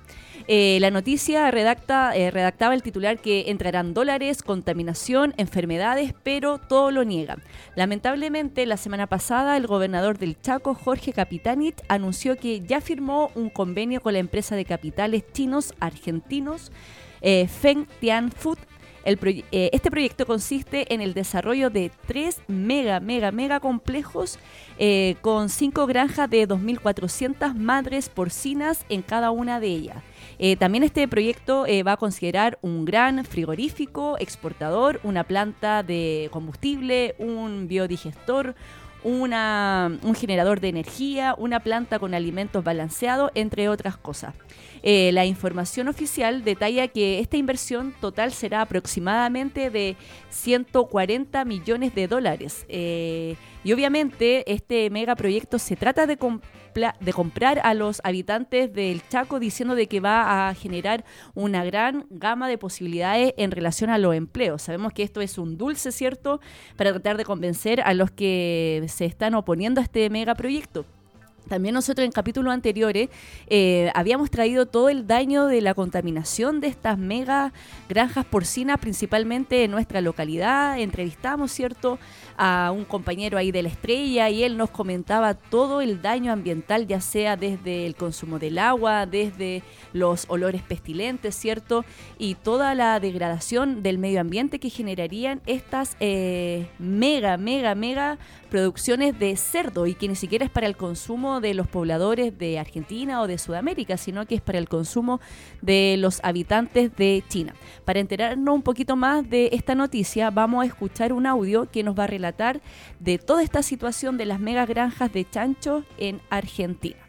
Eh, la noticia redacta, eh, redactaba el titular que entrarán dólares, contaminación, enfermedades, pero todo lo niega. Lamentablemente, la semana pasada, el gobernador del Chaco, Jorge Capitanich, anunció que ya firmó un convenio con la empresa de capitales chinos argentinos eh, Feng Tian Food el eh, este proyecto consiste en el desarrollo de tres mega, mega, mega complejos con cinco granjas de 2.400 madres porcinas en cada una de ellas. Eh, también este proyecto eh, va a considerar un gran frigorífico, exportador, una planta de combustible, un biodigestor, un generador de energía, una planta con alimentos balanceados, entre otras cosas. Eh, la información oficial detalla que esta inversión total será aproximadamente de 140 millones de dólares. Y obviamente este megaproyecto se trata de, de comprar a los habitantes del Chaco diciendo de que va a generar una gran gama de posibilidades en relación a los empleos. Sabemos que esto es un dulce, ¿cierto?, para tratar de convencer a los que se están oponiendo a este megaproyecto. También nosotros en capítulos anteriores eh, habíamos traído todo el daño de la contaminación de estas mega granjas porcinas, principalmente en nuestra localidad. Entrevistamos, ¿cierto?, a un compañero ahí de la estrella y él nos comentaba todo el daño ambiental, ya sea desde el consumo del agua, desde los olores pestilentes, ¿cierto? Y toda la degradación del medio ambiente que generarían estas eh, mega, mega, mega producciones de cerdo y que ni siquiera es para el consumo de los pobladores de Argentina o de Sudamérica, sino que es para el consumo de los habitantes de China. Para enterarnos un poquito más de esta noticia, vamos a escuchar un audio que nos va a relatar de toda esta situación de las mega granjas de chancho en Argentina.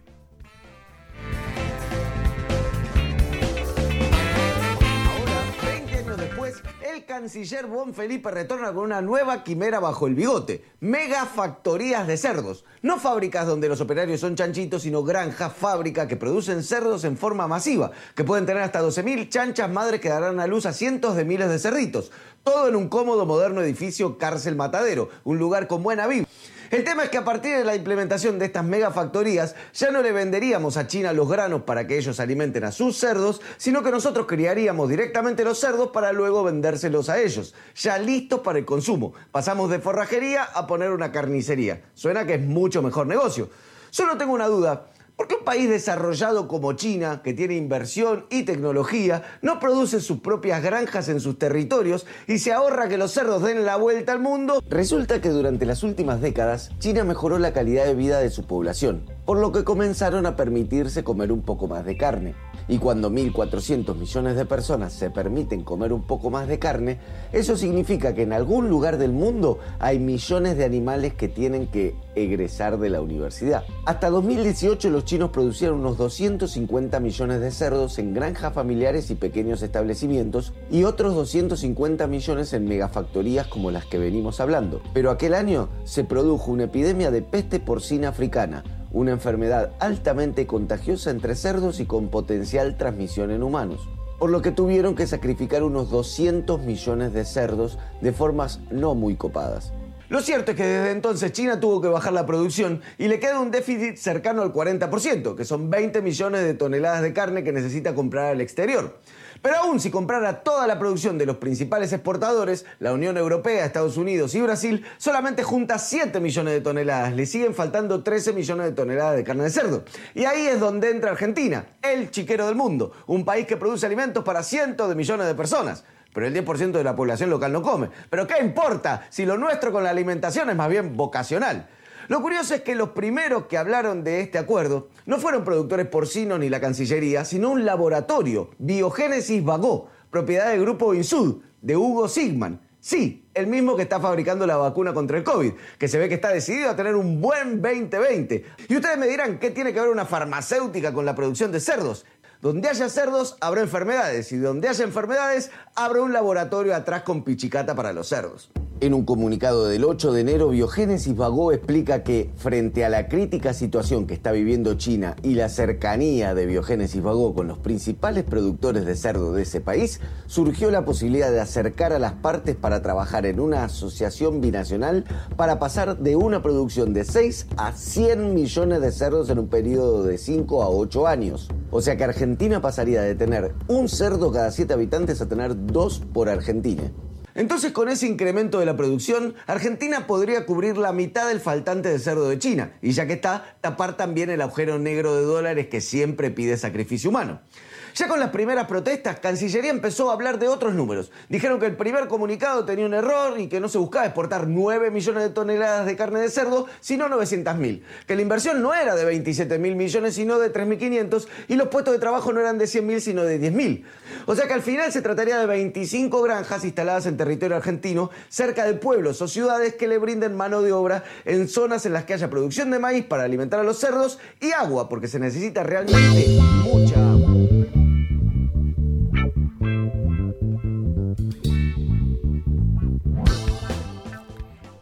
Canciller Bon Felipe retorna con una nueva quimera bajo el bigote. Mega factorías de cerdos. No fábricas donde los operarios son chanchitos, sino granjas, fábrica que producen cerdos en forma masiva, que pueden tener hasta 12.000 chanchas madres que darán a luz a cientos de miles de cerditos. Todo en un cómodo, moderno edificio cárcel matadero, un lugar con buena vibra. El tema es que a partir de la implementación de estas megafactorías ya no le venderíamos a China los granos para que ellos alimenten a sus cerdos, sino que nosotros criaríamos directamente los cerdos para luego vendérselos a ellos, ya listos para el consumo. Pasamos de forrajería a poner una carnicería. Suena que es mucho mejor negocio. Solo tengo una duda. ¿Por qué un país desarrollado como China, que tiene inversión y tecnología, no produce sus propias granjas en sus territorios y se ahorra que los cerdos den la vuelta al mundo? Resulta que durante las últimas décadas, China mejoró la calidad de vida de su población, por lo que comenzaron a permitirse comer un poco más de carne. Y cuando 1.400 millones de personas se permiten comer un poco más de carne, eso significa que en algún lugar del mundo hay millones de animales que tienen que egresar de la universidad. Hasta 2018 los chinos producían unos 250 millones de cerdos en granjas familiares y pequeños establecimientos y otros 250 millones en megafactorías como las que venimos hablando. Pero aquel año se produjo una epidemia de peste porcina africana, una enfermedad altamente contagiosa entre cerdos y con potencial transmisión en humanos, por lo que tuvieron que sacrificar unos 200 millones de cerdos de formas no muy copadas. Lo cierto es que desde entonces China tuvo que bajar la producción y le queda un déficit cercano al 40%, que son 20 millones de toneladas de carne que necesita comprar al exterior. Pero aún si comprara toda la producción de los principales exportadores, la Unión Europea, Estados Unidos y Brasil, solamente junta 7 millones de toneladas. Le siguen faltando 13 millones de toneladas de carne de cerdo. Y ahí es donde entra Argentina, el chiquero del mundo, un país que produce alimentos para cientos de millones de personas. Pero el 10% de la población local no come. Pero ¿qué importa si lo nuestro con la alimentación es más bien vocacional? Lo curioso es que los primeros que hablaron de este acuerdo no fueron productores porcinos ni la Cancillería, sino un laboratorio, Biogénesis Vagó, propiedad del grupo Insud, de Hugo Sigman. Sí, el mismo que está fabricando la vacuna contra el COVID, que se ve que está decidido a tener un buen 2020. Y ustedes me dirán, ¿qué tiene que ver una farmacéutica con la producción de cerdos? Donde haya cerdos, habrá enfermedades. Y donde haya enfermedades, habrá un laboratorio atrás con pichicata para los cerdos. En un comunicado del 8 de enero, Biogénesis Vagó explica que, frente a la crítica situación que está viviendo China y la cercanía de Biogénesis Vagó con los principales productores de cerdo de ese país, surgió la posibilidad de acercar a las partes para trabajar en una asociación binacional para pasar de una producción de 6 a 100 millones de cerdos en un periodo de 5 a 8 años. O sea que Argentina pasaría de tener un cerdo cada 7 habitantes a tener dos por Argentina. Entonces, con ese incremento de la producción, Argentina podría cubrir la mitad del faltante de cerdo de China, y ya que está, tapar también el agujero negro de dólares que siempre pide sacrificio humano. Ya con las primeras protestas, Cancillería empezó a hablar de otros números. Dijeron que el primer comunicado tenía un error y que no se buscaba exportar 9 millones de toneladas de carne de cerdo, sino 900 mil. Que la inversión no era de 27 mil millones, sino de 3.500 y los puestos de trabajo no eran de 100 mil, sino de 10 mil. O sea que al final se trataría de 25 granjas instaladas en territorio argentino, cerca de pueblos o ciudades que le brinden mano de obra en zonas en las que haya producción de maíz para alimentar a los cerdos y agua, porque se necesita realmente mucha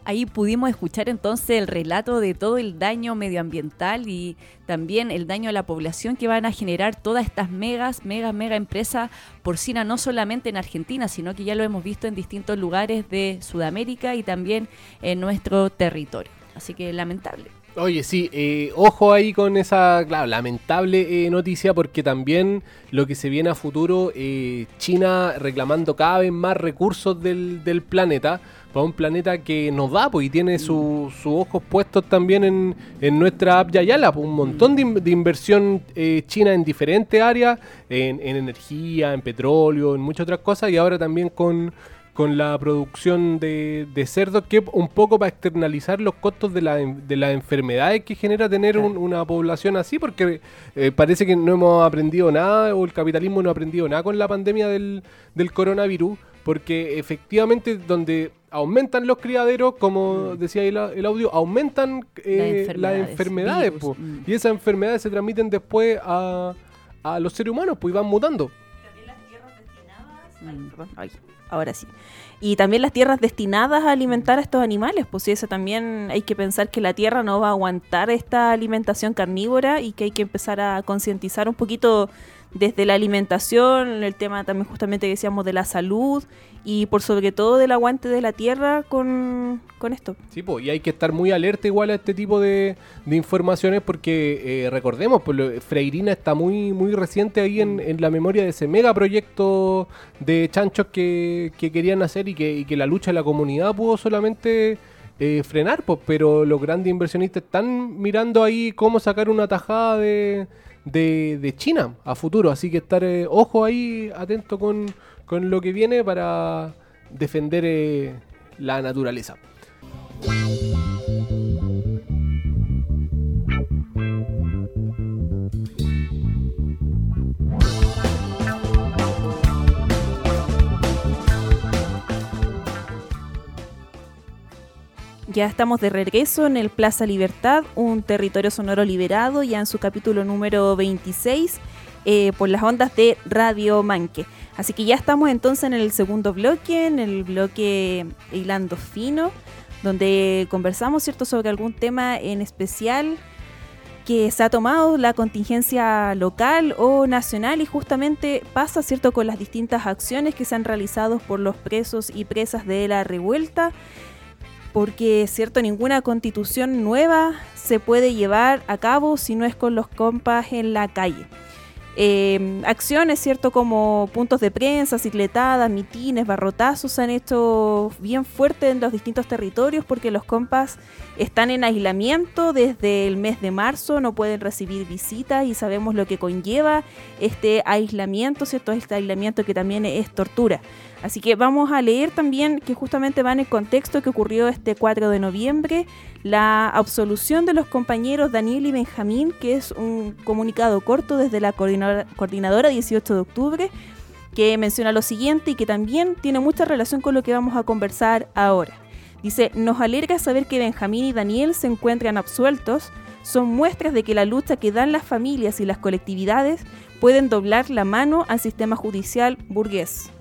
Ahí pudimos escuchar entonces el relato de todo el daño medioambiental y también el daño a la población que van a generar todas estas megas, mega, mega empresas porcina, no solamente en Argentina, sino que ya lo hemos visto en distintos lugares de Sudamérica y también en nuestro territorio. Así que lamentable.
Oye, sí, eh, ojo ahí con esa, lamentable eh, noticia porque también lo que se viene a futuro, eh, China reclamando cada vez más recursos del, del planeta para un planeta que nos da, pues, y tiene sus ojos puestos también en, en nuestra app Yayala, pues, un montón de, in- de inversión eh, china en diferentes áreas, en, en energía, en petróleo, en muchas otras cosas, y ahora también con, con la producción de, de cerdos, que un poco para externalizar los costos de, la, de las enfermedades que genera tener un- una población así, porque eh, parece que no hemos aprendido nada, o el capitalismo no ha aprendido nada con la pandemia del, del coronavirus, porque efectivamente donde aumentan los criaderos, como decía ahí la- el audio, aumentan eh, las
enfermedades,
enfermedades,
virus,
po.
mm.
y esas enfermedades se transmiten después a, a los seres humanos, pues y van mutando.
Mm, perdón, ay, ahora sí. Y también las tierras destinadas a alimentar a estos animales, pues sí, eso también hay que pensar que la tierra no va a aguantar esta alimentación carnívora y que hay que empezar a concientizar un poquito desde la alimentación, el tema también justamente que decíamos de la salud y por sobre todo del aguante de la tierra con, con esto.
Sí, pues, y hay que estar muy alerta igual a este tipo de, de informaciones porque eh, recordemos, pues, Freirina está muy, muy reciente ahí en, en la memoria de ese megaproyecto de chanchos que, que querían hacer y que, y que la lucha de la comunidad pudo solamente eh, frenar, pues, pero los grandes inversionistas están mirando ahí cómo sacar una tajada de, de, China a futuro, así que estar eh, ojo ahí atento con, con lo que viene para defender eh, la naturaleza.
Ya estamos de regreso en el Plaza Libertad, un territorio sonoro liberado, ya en su capítulo número 26, eh, por las ondas de Radio Manque. Así que ya estamos entonces en el segundo bloque, en el bloque Hilando Fino, donde conversamos ¿cierto? sobre algún tema en especial que se ha tomado la contingencia local o nacional y justamente pasa cierto con las distintas acciones que se han realizado por los presos y presas de la revuelta porque cierto ninguna constitución nueva se puede llevar a cabo si no es con los compas en la calle. Eh, acciones, cierto, como puntos de prensa, cicletadas, mitines, barrotazos se han hecho bien fuertes en los distintos territorios porque los compas están en aislamiento desde el mes de marzo, no pueden recibir visitas y sabemos lo que conlleva este aislamiento, cierto, este aislamiento que también es tortura. Así que vamos a leer también que justamente va en el contexto que ocurrió este 4 de noviembre, la absolución de los compañeros Daniel y Benjamín, que es un comunicado corto desde la coordinadora, coordinadora 18 de octubre, que menciona lo siguiente y que también tiene mucha relación con lo que vamos a conversar ahora. Dice, nos alegra saber que Benjamín y Daniel se encuentran absueltos, son muestras de que la lucha que dan las familias y las colectividades pueden doblar la mano al sistema judicial burgués.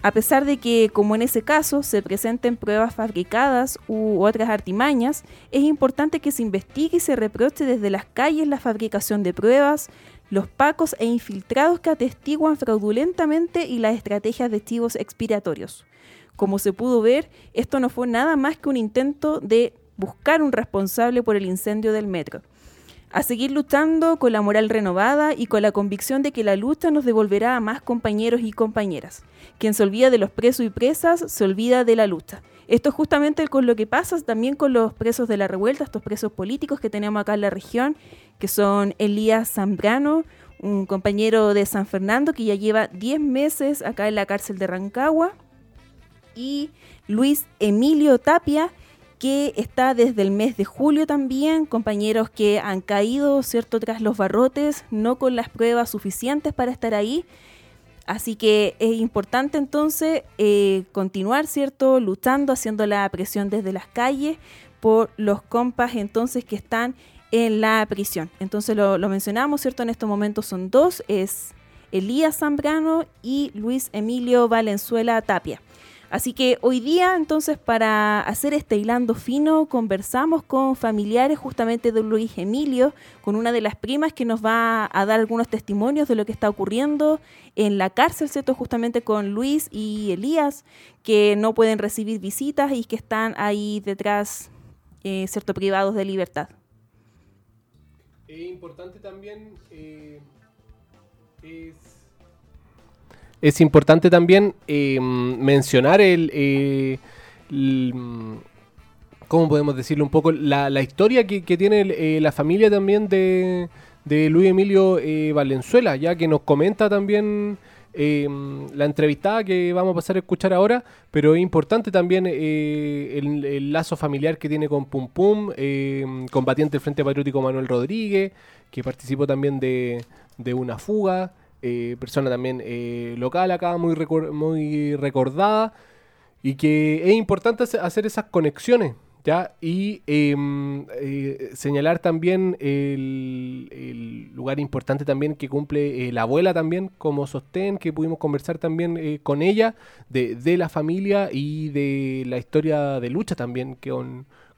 A pesar de que, como en ese caso, se presenten pruebas fabricadas u otras artimañas, es importante que se investigue y se reproche desde las calles la fabricación de pruebas, los pacos e infiltrados que atestiguan fraudulentamente y las estrategias de chivos expiratorios. Como se pudo ver, esto no fue nada más que un intento de buscar un responsable por el incendio del metro. A seguir luchando con la moral renovada y con la convicción de que la lucha nos devolverá a más compañeros y compañeras. Quien se olvida de los presos y presas se olvida de la lucha. Esto es justamente con lo que pasa también con los presos de la revuelta, estos presos políticos que tenemos acá en la región, que son Elías Zambrano, un compañero de San Fernando que ya lleva 10 meses acá en la cárcel de Rancagua, y Luis Emilio Tapia, que está desde el mes de julio también, compañeros que han caído, ¿cierto?, tras los barrotes, no con las pruebas suficientes para estar ahí. Así que es importante entonces eh, continuar, ¿cierto?, luchando, haciendo la presión desde las calles por los compas entonces que están en la prisión. Entonces lo, lo mencionamos, ¿cierto? En estos momentos son dos, es Elías Zambrano y Luis Emilio Valenzuela Tapia. Así que hoy día, entonces, para hacer este hilando fino, conversamos con familiares justamente de Luis Emilio, con una de las primas que nos va a dar algunos testimonios de lo que está ocurriendo en la cárcel, ¿cierto? Justamente con Luis y Elías, que no pueden recibir visitas y que están ahí detrás, eh, ¿cierto? Privados de libertad.
Es importante también. eh, es importante también eh, mencionar el, eh, ¿Cómo podemos decirlo un poco? La, la historia que, que tiene eh, la familia también de, de Luis Emilio eh, Valenzuela, ya que nos comenta también eh, la entrevistada que vamos a pasar a escuchar ahora, pero es importante también eh, el, el lazo familiar que tiene con Pum Pum, eh, combatiente del Frente Patriótico Manuel Rodríguez, que participó también de, de una fuga, eh, persona también eh, local acá, muy, muy recordada, y que es importante hace- hacer esas conexiones. ¿Ya? Y em, eh, señalar también el, lugar importante también que cumple eh, la abuela también como sostén, que pudimos conversar también eh, con ella, de, de la familia y de la historia de lucha también que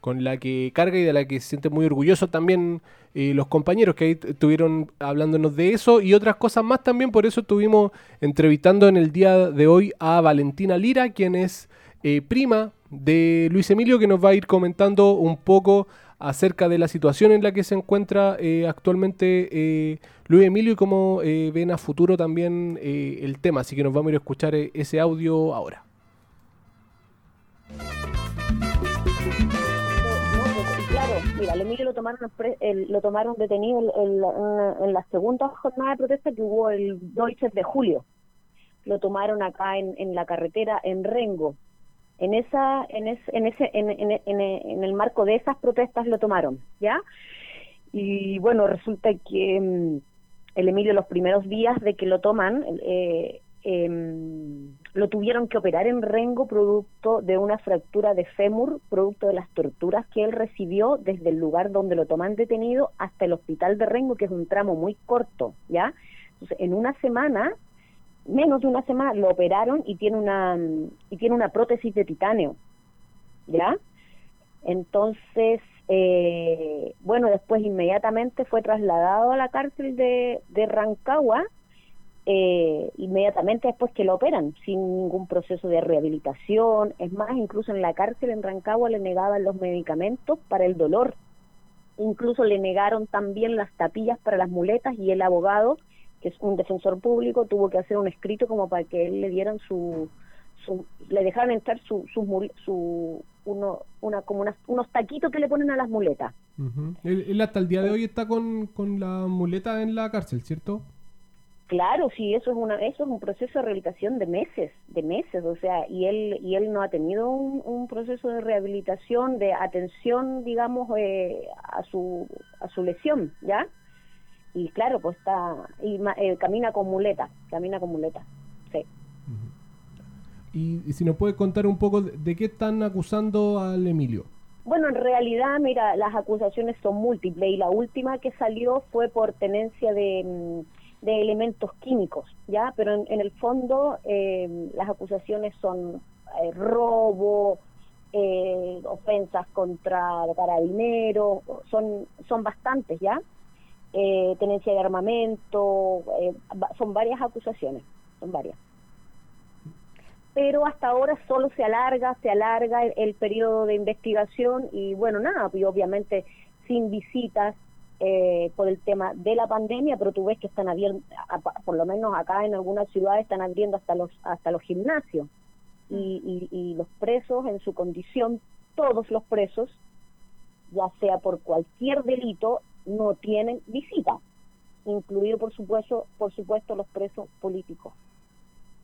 con la que carga y de la que se siente muy orgulloso también eh, los compañeros que ahí estuvieron hablándonos de eso y otras cosas más también. Por eso estuvimos entrevistando en el día de hoy a Valentina Lira, quien es eh, prima de Luis Emilio, que nos va a ir comentando un poco acerca de la situación en la que se encuentra eh, actualmente Luis Emilio y cómo ven a futuro también el tema. Así que nos vamos a ir a escuchar ese audio ahora.
Mira, el Emilio lo tomaron, lo tomaron detenido en, la segunda jornada de protesta que hubo el 2 de julio. Lo tomaron acá en, la carretera en Rengo. En esa, en, en ese, en, el marco de esas protestas lo tomaron, ¿ya? Y bueno, resulta que mm, el Emilio los primeros días de que lo toman, eh, eh, lo tuvieron que operar en Rengo producto de una fractura de fémur, producto de las torturas que él recibió desde el lugar donde lo toman detenido hasta el hospital de Rengo, que es un tramo muy corto, ¿ya? Entonces, en una semana, menos de una semana, lo operaron y tiene una, y tiene una prótesis de titanio, ¿ya? Entonces, eh, bueno, después inmediatamente fue trasladado a la cárcel de, de Rancagua, eh, inmediatamente después que lo operan, sin ningún proceso de rehabilitación. Es más, incluso en la cárcel en Rancagua le negaban los medicamentos para el dolor. Incluso le negaron también las tapillas para las muletas y el abogado, que es un defensor público, tuvo que hacer un escrito como para que él le dieran su, le dejaran entrar su, su, uno, una, como unos taquitos que le ponen a las muletas.
él, hasta el día de hoy está con, con la muleta en la cárcel, ¿cierto?
Claro, sí, eso es una, eso es un proceso de rehabilitación de meses, de meses, o sea, y él y él no ha tenido un, proceso de rehabilitación, de atención, digamos, eh, a su a su lesión, ¿ya? Y claro, pues está y eh, camina con muleta, camina con muleta, sí.
y, si nos puede contar un poco de, qué están acusando al Emilio.
Bueno, en realidad, mira, las acusaciones son múltiples y la última que salió fue por tenencia de mm, de elementos químicos, ¿ya? Pero en, el fondo eh, las acusaciones son eh, robo, eh, ofensas contra carabineros, son, son bastantes, ¿ya? tenencia de armamento, son varias acusaciones, son varias. Pero hasta ahora solo se alarga, se alarga el, el periodo de investigación y bueno, nada, obviamente sin visitas, eh, por el tema de la pandemia, pero tú ves que están abiertos, por lo menos acá en algunas ciudades están abriendo hasta los hasta los gimnasios y, y, los presos en su condición, todos los presos, ya sea por cualquier delito, no tienen visita, incluido por supuesto por supuesto los presos políticos.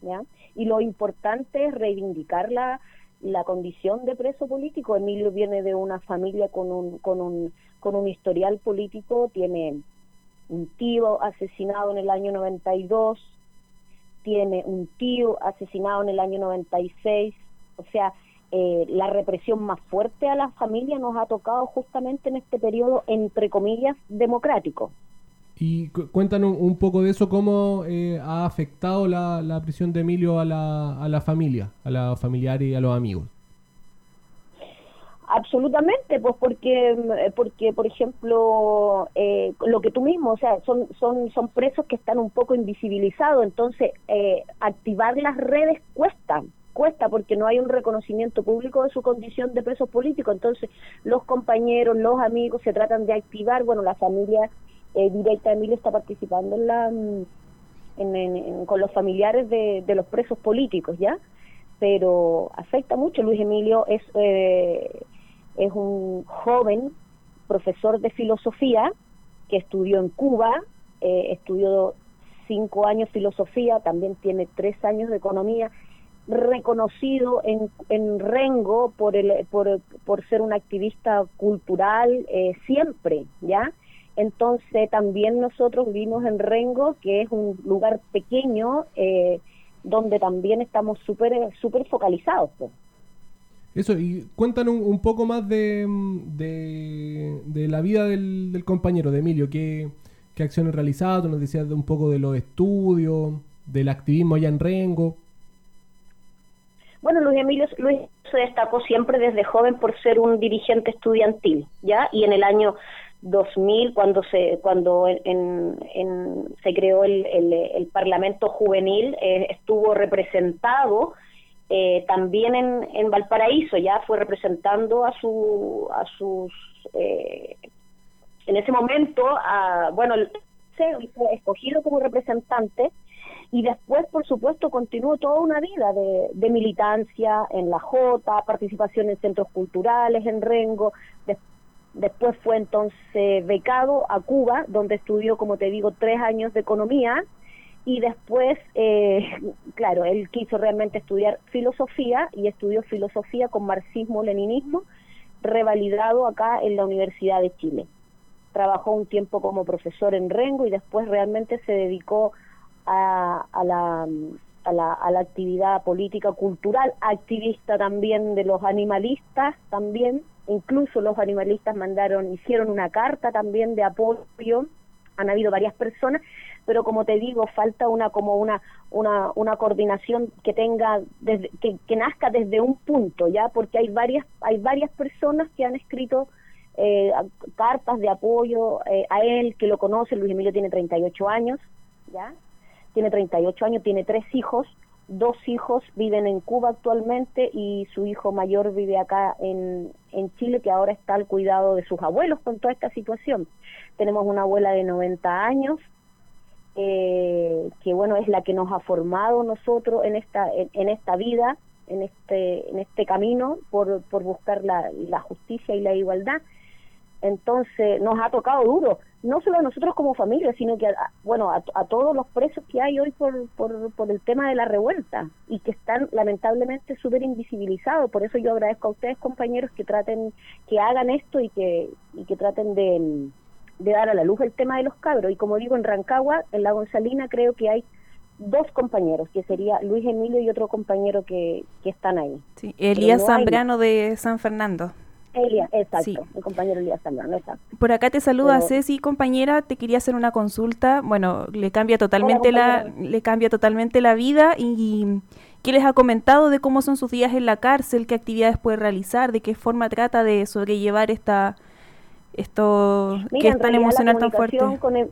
¿ya? Y lo importante es reivindicar la, la condición de preso político. Emilio viene de una familia con un, con un, con un historial político, tiene un tío asesinado en el año 92, tiene un tío asesinado en el año 96, o sea, eh, la represión más fuerte a la familia nos ha tocado justamente en este periodo, entre comillas, democrático.
Y cuéntanos un poco de eso, cómo eh, ha afectado la, la, prisión de Emilio a la, a la familia, a los familiares y a los amigos.
Absolutamente, pues porque, mm, porque por ejemplo, eh, lo que tú mismo, o sea, son, son, son presos que están un poco invisibilizados, entonces eh, activar las redes cuesta, cuesta porque no hay un reconocimiento público de su condición de presos políticos, entonces los compañeros, los amigos se tratan de activar, bueno, la familia eh, directa Emilio está participando en la mm, con los familiares de, los presos políticos, ¿ya? Pero afecta mucho. Luis Emilio es, eh, es un joven profesor de filosofía que estudió en Cuba, eh, estudió cinco años filosofía, también tiene tres años de economía, reconocido en, en Rengo por, el, por, por ser un activista cultural eh, siempre, ¿ya? Entonces también nosotros vivimos en Rengo, que es un lugar pequeño eh, donde también estamos súper super focalizados. Pues.
Eso, y cuéntanos un, poco más de, de, la vida del, compañero, de Emilio, qué, qué acciones realizado, nos decías un poco de los estudios, del activismo allá en Rengo.
Bueno, Luis Emilio Luis se destacó siempre desde joven por ser un dirigente estudiantil, ¿ya? Y en el año 2000, cuando se cuando en, en- se creó el, el- el Parlamento Juvenil, eh, estuvo representado eh, también en, en Valparaíso, ya fue representando a su a sus eh, en ese momento, a, bueno, fue escogido como representante y después, por supuesto, continuó toda una vida de, de militancia en la Jota, participación en centros culturales, en Rengo. Des- después fue entonces becado a Cuba, donde estudió, como te digo, tres años de economía. Y después, eh, claro, él quiso realmente estudiar filosofía y estudió filosofía con marxismo-leninismo, revalidado acá en la Universidad de Chile trabajó un tiempo como profesor en Rengo y después realmente se dedicó a, a la, a, la, a la actividad política cultural, activista también de los animalistas también, incluso los animalistas mandaron, hicieron una carta también de apoyo, han habido varias personas, pero como te digo, falta una como una una, una coordinación que tenga desde, que, que nazca desde un punto, ya, porque hay varias hay varias personas que han escrito eh, cartas de apoyo eh, a él, que lo conoce, Luis Emilio tiene 38 años, ¿ya? Tiene 38 años, tiene tres hijos, dos hijos viven en Cuba actualmente y su hijo mayor vive acá en, en Chile, que ahora está al cuidado de sus abuelos con toda esta situación. Tenemos una abuela de 90 años, eh, que bueno es la que nos ha formado nosotros en esta en, en esta vida en este en este camino por, por buscar la, la justicia y la igualdad entonces nos ha tocado duro no solo a nosotros como familia sino que a, bueno a, a todos los presos que hay hoy por, por, por el tema de la revuelta y que están lamentablemente súper invisibilizados por eso yo agradezco a ustedes compañeros que traten que hagan esto y que y que traten de de dar a la luz el tema de los cabros. Y como digo, en Rancagua, en la Gonzalina, creo que hay dos compañeros, que sería Luis Emilio y otro compañero que, que están ahí.
Sí, Elías
no hay-
Zambrano de San Fernando.
Elías, exacto,
Sí.
el compañero Elías Zambrano, exacto.
Por acá te saluda
Pero-
Ceci, compañera. Te quería hacer una consulta. Bueno, le cambia totalmente la le cambia totalmente la vida y qué les ha comentado de cómo son sus días en la cárcel, qué actividades puede realizar, de qué forma trata de sobrellevar esta esto que es tan emocional tan fuerte.
em-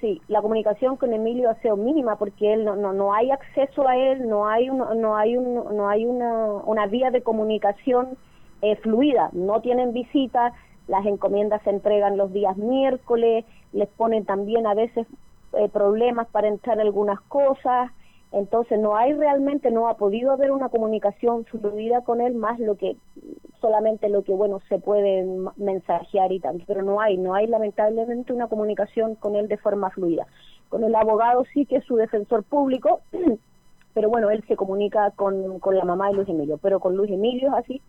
sí, la comunicación con Emilio ha sido mínima porque él no, no, no hay acceso a él, no hay un, no hay un, no hay una, una vía de comunicación eh, fluida, no tienen visitas, las encomiendas se entregan los días miércoles, les ponen también a veces eh, problemas para entrar algunas cosas, entonces no hay realmente, no ha podido haber una comunicación fluida con él más lo que solamente lo que bueno se puede mensajear y tal, pero no hay, no hay lamentablemente una comunicación con él de forma fluida. Con el abogado sí que es su defensor público, pero bueno, él se comunica con, con la mamá de Luis Emilio, pero con Luis Emilio es así,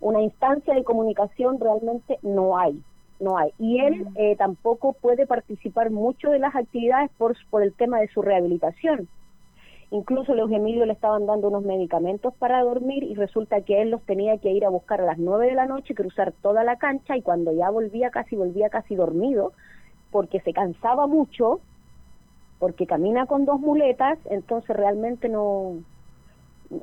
una instancia de comunicación realmente no hay, no hay. Y él eh, tampoco puede participar mucho de las actividades por, por el tema de su rehabilitación. Incluso Luis Emilio le estaban dando unos medicamentos para dormir y resulta que él los tenía que ir a buscar a las nueve de la noche, cruzar toda la cancha y cuando ya volvía casi, volvía casi dormido, porque se cansaba mucho, porque camina con dos muletas, entonces realmente no,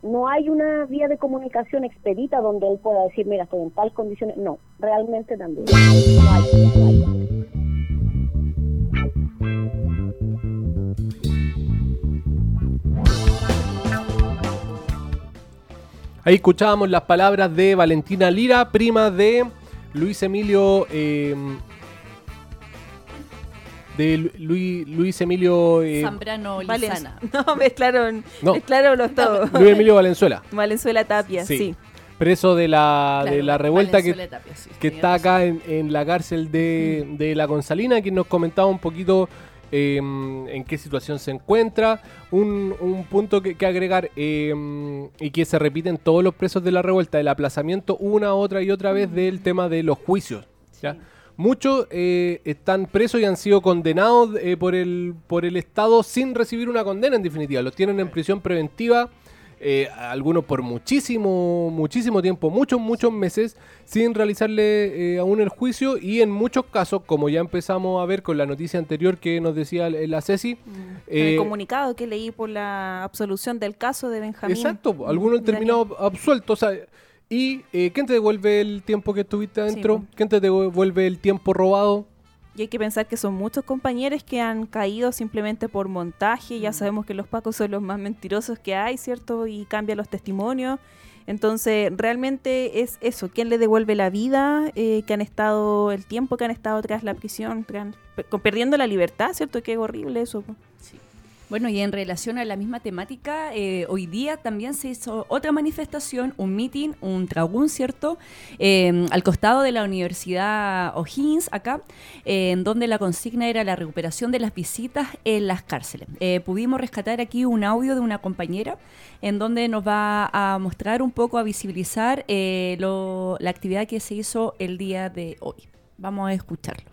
no hay una vía de comunicación expedita donde él pueda decir, mira, estoy en tal condiciones. No, realmente también. No hay, no.
Ahí escuchábamos las palabras de Valentina Lira, prima de Luis Emilio. eh, de Lu- Luis, Luis Emilio. eh,
Zambrano Lizana.
No, mezclaron,
No.
mezclaron los todos.
Luis Emilio Valenzuela.
Valenzuela Tapia,
Sí.
sí.
Preso de la, de la revuelta que,
Valenzuela Tapia, sí,
que está acá en, en la cárcel de, de la Gonzalina, quien nos comentaba un poquito eh, en qué situación se encuentra. Un, un punto que, que agregar eh, y que se repite en todos los presos de la revuelta, el aplazamiento una, otra y otra vez del tema de los juicios. ¿ya? Muchos eh, están presos y han sido condenados eh, por, el, por el Estado sin recibir una condena en definitiva. Los tienen en prisión preventiva eh, algunos por muchísimo, muchísimo tiempo, muchos, muchos meses, sin realizarle eh, aún el juicio y en muchos casos, como ya empezamos a ver con la noticia anterior que nos decía la Ceci,
Mm. el
eh,
comunicado que leí por la absolución del caso de Benjamín.
Exacto, algunos han terminado absueltos. o sea, ¿Y eh, quién te devuelve el tiempo que estuviste adentro? ¿Quién te devuelve el tiempo robado?
Y hay que pensar que son muchos compañeros que han caído simplemente por montaje. Ya sabemos que los pacos son los más mentirosos que hay, ¿cierto? Y cambian los testimonios. Entonces, realmente es eso. ¿Quién le devuelve la vida? eh, que han estado, el tiempo que han estado tras la prisión, tras- perdiendo la libertad, ¿cierto? Qué horrible eso.
Bueno, y en relación a la misma temática, eh, hoy día también se hizo otra manifestación, un meeting, un tragún, ¿cierto? Eh, al costado de la Universidad O'Higgins, acá, eh, en donde la consigna era la recuperación de las visitas en las cárceles. Pudimos rescatar aquí un audio de una compañera en donde nos va a mostrar un poco, a visibilizar la actividad que se hizo el día de hoy. Vamos a escucharlo.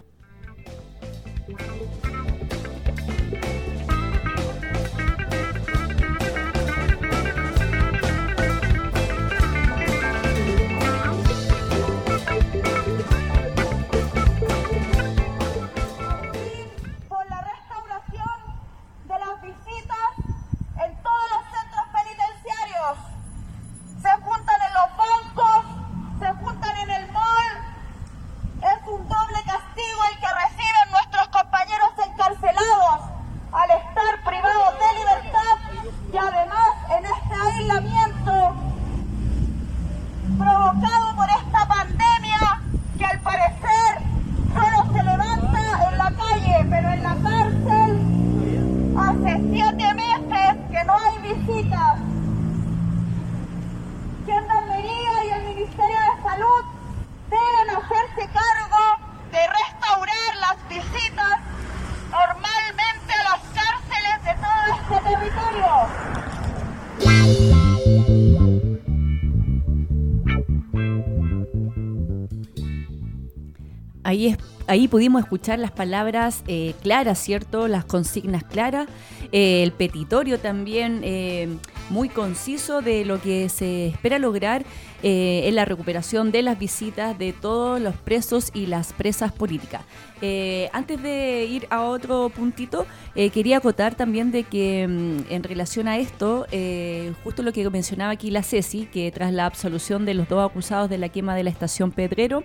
Ahí, pudimos escuchar las palabras eh, claras, ¿cierto? Las consignas claras, eh, el petitorio también eh, muy conciso de lo que se espera lograr eh, en la recuperación de las visitas de todos los presos y las presas políticas. Eh, antes de ir a otro puntito, eh, quería acotar también de que mm, en relación a esto, eh, justo lo que mencionaba aquí la Ceci, que tras la absolución de los dos acusados de la quema de la estación Pedrero,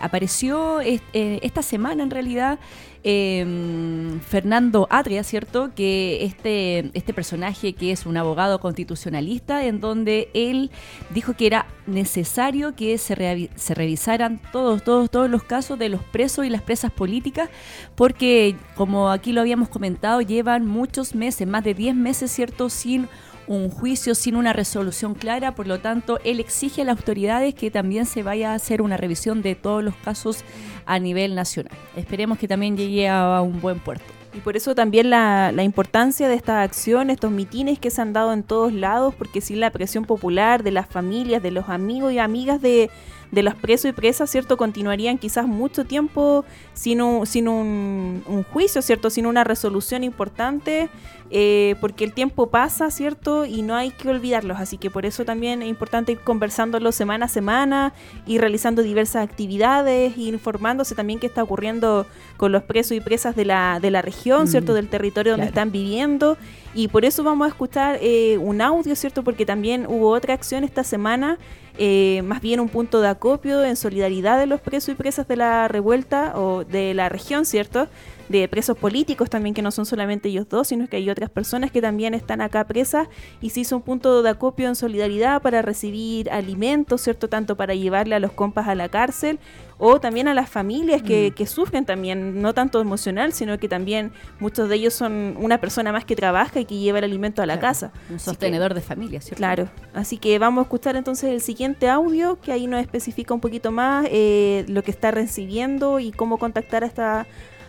apareció est- esta semana en realidad eh, Fernando Atria, ¿cierto? Que este, este personaje que es un abogado constitucionalista, en donde él dijo que era necesario que se, se revisaran todos, todos, todos los casos de los presos y las presas políticas, porque como aquí lo habíamos comentado, llevan muchos meses, más de 10 meses, ¿cierto? Sin un juicio sin una resolución clara, por lo tanto, él exige a las autoridades que también se vaya a hacer una revisión de todos los casos a nivel nacional. Esperemos que también llegue a un buen puerto.
Y por eso también la, importancia de esta acción, estos mitines que se han dado en todos lados, porque sin la presión popular de las familias, de los amigos y amigas de, de los presos y presas, ¿cierto? Continuarían quizás mucho tiempo sin un, sin un, un juicio, ¿cierto? Sin una resolución importante, eh, porque el tiempo pasa, ¿cierto? Y no hay que olvidarlos. Así que por eso también es importante ir conversándolo semana a semana y realizando diversas actividades, e informándose también qué está ocurriendo con los presos y presas de la, de la región,
Mm,
¿cierto? Del territorio donde
claro.
están viviendo. Y por eso vamos a escuchar eh, un audio, ¿cierto? Porque también hubo otra acción esta semana, eh, más bien un punto de acopio en solidaridad de los presos y presas de la revuelta o de la región, ¿cierto? De presos políticos también, que no son solamente ellos dos, sino que hay otras personas que también están acá presas. Y se hizo un punto de acopio en solidaridad para recibir alimentos, ¿cierto? Tanto para llevarle a los compas a la cárcel o también a las familias que, que sufren también, no tanto emocional, sino que también muchos de ellos son una persona más que trabaja y que lleva el alimento a la
Claro,
casa.
Un sostenedor de familia, ¿cierto?
Claro, así que vamos a escuchar entonces el siguiente audio que ahí nos especifica un poquito más eh, lo que está recibiendo y cómo contactar a, esta,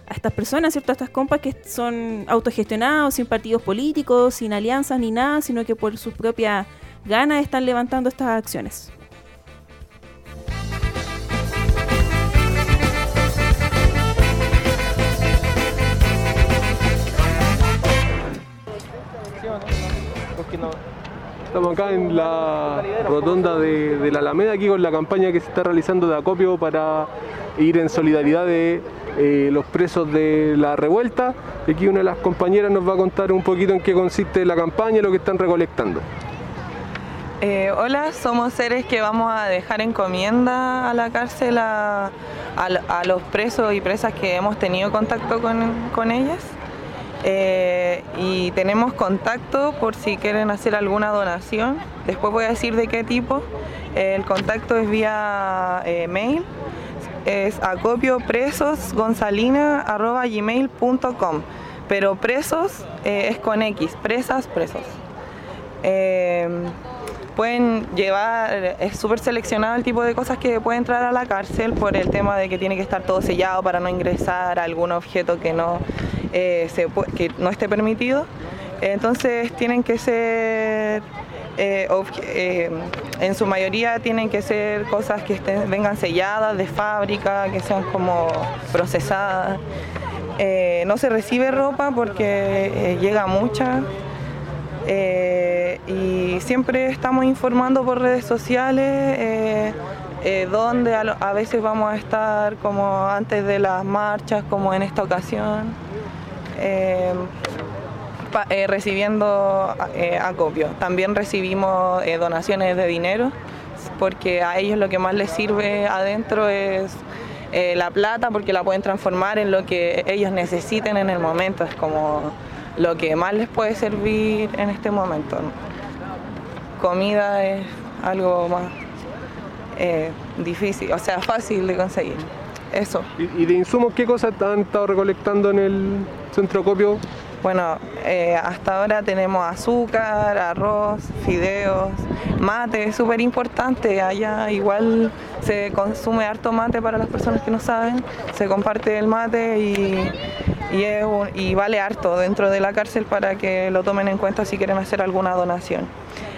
a estas personas, ¿cierto? A estas compas que son autogestionados, sin partidos políticos, sin alianzas ni nada, sino que por sus propias ganas están levantando estas acciones.
Estamos acá en la rotonda de, de la Alameda, aquí con la campaña que se está realizando de acopio para ir en solidaridad de eh, los presos de la revuelta. Aquí una de las compañeras nos va a contar un poquito en qué consiste la campaña y lo que están recolectando.
Eh, hola, somos seres que vamos a dejar encomienda a la cárcel a, a- a los presos y presas que hemos tenido contacto con, con ellas. Eh, y tenemos contacto por si quieren hacer alguna donación. Después voy a decir de qué tipo. El contacto es vía eh, mail. Es acopio presos gmail.com. Pero presos eh, es con X, presas, presos. Eh, pueden llevar, es súper seleccionado el tipo de cosas que puede entrar a la cárcel por el tema de que tiene que estar todo sellado para no ingresar a algún objeto que no, eh, que no esté permitido. Entonces tienen que ser, eh, eh, en su mayoría tienen que ser cosas que estén, vengan selladas de fábrica, que sean como procesadas. No se recibe ropa porque llega mucha. Y siempre estamos informando por redes sociales donde a, a veces vamos a estar como antes de las marchas, como en esta ocasión, pa- eh, recibiendo eh, acopio. También recibimos eh, donaciones de dinero porque a ellos lo que más les sirve adentro es la plata porque la pueden transformar en lo que ellos necesiten en el momento. Es como lo que más les puede servir en este momento. Comida es algo más difícil, o sea, fácil de conseguir. Eso.
¿Y, y de insumos qué cosas han estado recolectando en el centro acopio?
Bueno, eh, hasta ahora tenemos azúcar, arroz, fideos, mate, es súper importante. Allá igual se consume harto mate para las personas que no saben. Se comparte el mate y, y, es un- y vale harto dentro de la cárcel para que lo tomen en cuenta si quieren hacer alguna donación.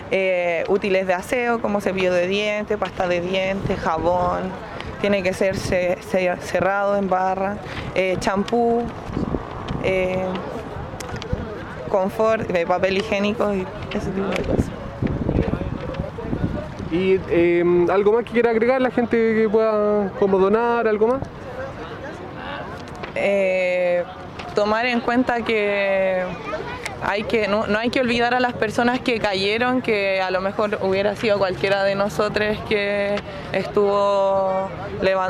Eh, útiles de aseo como cepillo de dientes, pasta de dientes, jabón, tiene que ser ce- ce- cerrado en barra, eh, champú, eh, confort, de papel higiénico y ese tipo de cosas.
¿Y eh, algo más que quiera agregar la gente que pueda como donar, algo más?
Eh, tomar en cuenta que hay que no, no hay que olvidar a las personas que cayeron, que a lo mejor hubiera sido cualquiera de nosotros que estuvo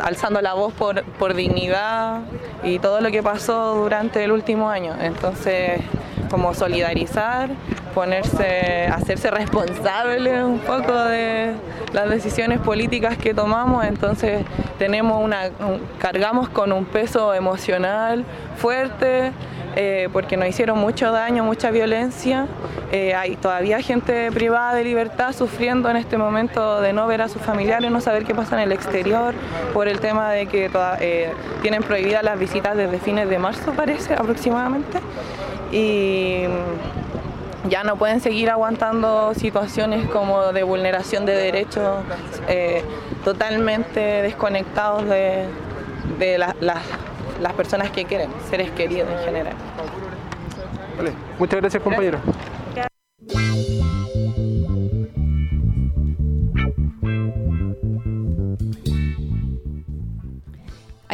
alzando la voz por, por dignidad y todo lo que pasó durante el último año. Entonces, como solidarizar, ponerse, hacerse responsable un poco de las decisiones políticas que tomamos, entonces tenemos una, un- cargamos con un peso emocional fuerte, eh, porque nos hicieron mucho daño, mucha violencia. Eh, hay todavía gente privada de libertad sufriendo en este momento de no ver a sus familiares, no saber qué pasa en el exterior, por el tema de que eh, tienen prohibidas las visitas desde fines de marzo, parece, aproximadamente. Y mm, ya no pueden seguir aguantando situaciones como de vulneración de derechos totalmente desconectados de, de la- las- personas que quieren, seres queridos en general.
Vale. Muchas gracias compañero.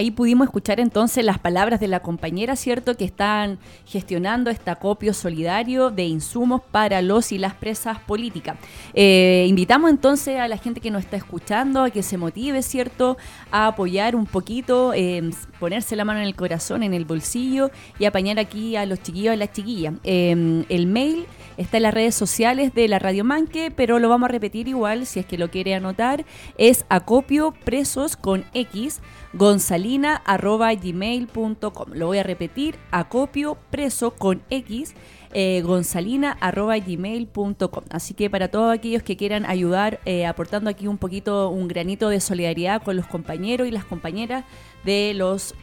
Ahí pudimos escuchar entonces las palabras de la compañera, ¿cierto? Que están gestionando este acopio solidario de insumos para los y las presas políticas. Eh, invitamos entonces a la gente que nos está escuchando a que se motive, ¿cierto? A apoyar un poquito, eh, ponerse la mano en el corazón, en el bolsillo y apañar aquí a los chiquillos y las chiquillas. Eh, el mail está en las redes sociales de la Radio Manque, pero lo vamos a repetir igual si es que lo quiere anotar. Es acopio presos con X gonzalina arroba gmail.com. Lo voy a repetir, acopio preso con X eh, gonzalina arroba gmail.com. Así que para todos aquellos que quieran ayudar eh, aportando aquí un poquito, un granito de solidaridad con los compañeros y las compañeras de los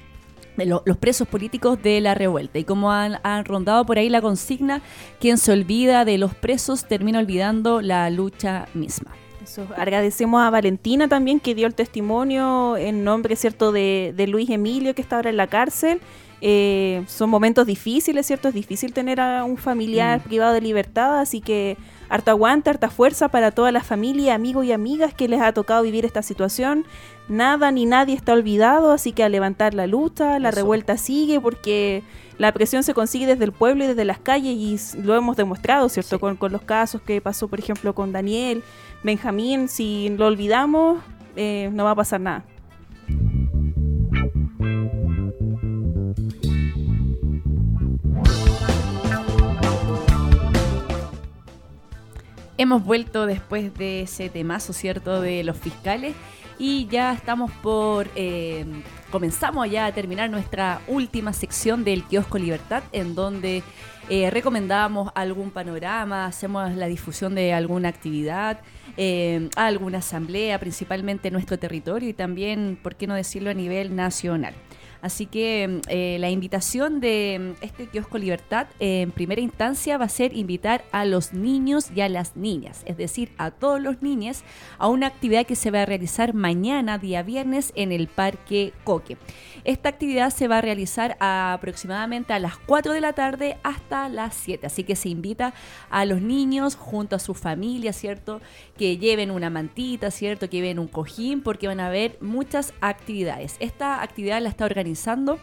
los presos políticos de la revuelta. Y como han, han rondado por ahí la consigna, quien se olvida de los presos termina olvidando la lucha misma.
Eso, agradecemos a Valentina también que dio el testimonio en nombre cierto de, de Luis Emilio que está ahora en la cárcel Eh, son momentos difíciles, ¿cierto? Es difícil tener a un familiar
Mm.
privado de libertad, así que harta aguante, harta fuerza para toda la familia, amigos y amigas que les ha tocado vivir esta situación. Nada ni nadie está olvidado, así que a levantar la lucha, la
Eso.
revuelta sigue porque la presión se consigue desde el pueblo y desde las calles y lo hemos demostrado, ¿cierto?
Sí.
Con, con los casos que pasó, por ejemplo, con Daniel, Benjamín, si lo olvidamos, eh, no va a pasar nada.
Hemos vuelto después de ese temazo, ¿cierto?, de los fiscales y ya estamos por... eh, comenzamos ya a terminar nuestra última sección del Kiosco Libertad, en donde eh, recomendamos algún panorama, hacemos la difusión de alguna actividad, eh, alguna asamblea, principalmente en nuestro territorio y también, ¿por qué no decirlo, a nivel nacional? Así que eh, la invitación de mm, este kiosco Libertad eh, en primera instancia va a ser invitar a los niños y a las niñas, es decir, a todos los niños, a una actividad que se va a realizar mañana, día viernes, en el Parque Coque. Esta actividad se va a realizar aproximadamente a las 4 de la tarde hasta las 7, así que se invita a los niños junto a su familia, ¿cierto? Que lleven una mantita, ¿cierto? Que lleven un cojín, porque van a haber muchas actividades. Esta actividad la está organizando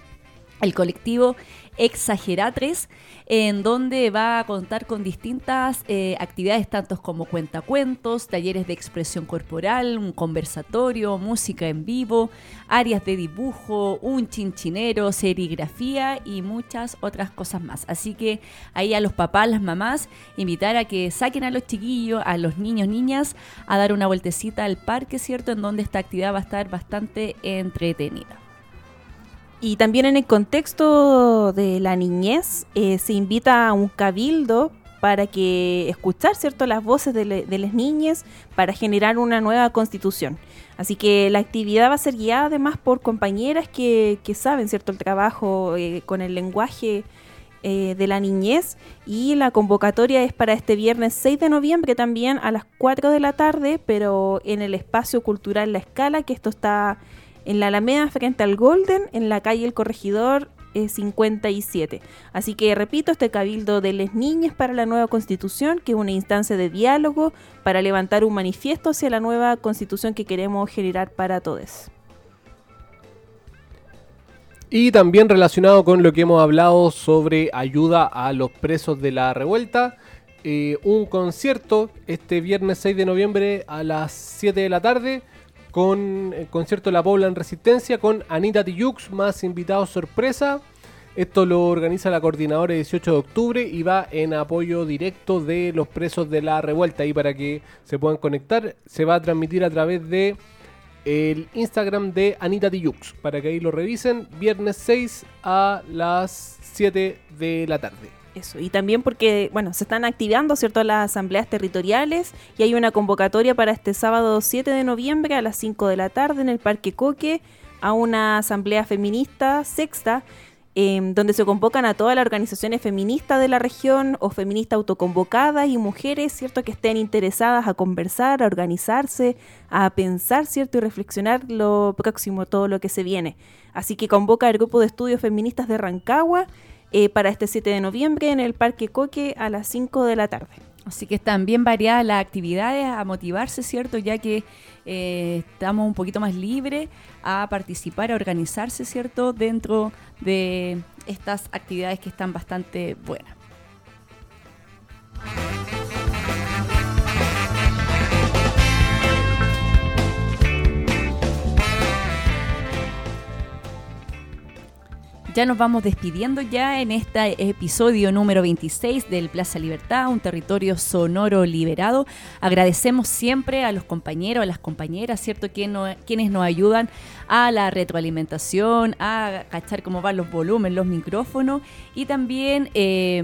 el colectivo Exageratres, en donde va a contar con distintas eh, actividades, tantos como cuentacuentos, talleres de expresión corporal, un conversatorio, música en vivo, áreas de dibujo, un chinchinero, serigrafía y muchas otras cosas más. Así que ahí a los papás, las mamás, invitar a que saquen a los chiquillos, a los niños, niñas, a dar una vueltecita al parque, ¿cierto? En donde esta actividad va a estar bastante entretenida.
Y también en el contexto de la niñez eh, se invita a un cabildo para que escuchar cierto las voces de, las niñas para generar una nueva constitución. Así que la actividad va a ser guiada además por compañeras que, que saben cierto el trabajo eh, con el lenguaje eh, de la niñez. Y la convocatoria es para este viernes 6 de noviembre también a las 4 de la tarde, pero en el espacio cultural La Escala, que esto está en la Alameda frente al Golden, en la calle El Corregidor eh, 57. Así que repito, este cabildo de las niñas para la nueva constitución, que es una instancia de diálogo para levantar un manifiesto hacia la nueva constitución que queremos generar para todos.
Y también relacionado con lo que hemos hablado sobre ayuda a los presos de la revuelta, eh, un concierto este viernes 6 de noviembre a las 7 de la tarde con el concierto La Pobla en Resistencia con Anita Tijoux más invitados sorpresa. Esto lo organiza la coordinadora el 18 de octubre y va en apoyo directo de los presos de la revuelta. Y para que se puedan conectar, se va a transmitir a través de el Instagram de Anita Tijoux. Para que ahí lo revisen. Viernes 6 a las 7 de la tarde.
Eso, y también porque, bueno, se están activando, ¿cierto?, las asambleas territoriales y hay una convocatoria para este sábado 7 de noviembre a las 5 de la tarde en el Parque Coque a una asamblea feminista sexta em, donde se convocan a todas las organizaciones feministas de la región o feministas autoconvocadas y mujeres, ¿cierto?, que estén interesadas a conversar, a organizarse, a pensar, ¿cierto?, y reflexionar lo próximo, todo lo que se viene. Así que convoca el grupo de estudios feministas de Rancagua eh, para este 7 de noviembre en el Parque Coque a las 5 de la tarde.
Así que están bien variadas las actividades a motivarse, ¿cierto? Ya que eh, estamos un poquito más libres a participar, a organizarse, ¿cierto? Dentro de estas actividades que están bastante buenas. Ya nos vamos despidiendo ya en este episodio número 26 del Plaza Libertad, un territorio sonoro liberado. Agradecemos siempre a los compañeros, a las compañeras, ¿cierto? Quien no- quienes nos ayudan a la retroalimentación, a cachar cómo van los volúmenes, los micrófonos y también eh,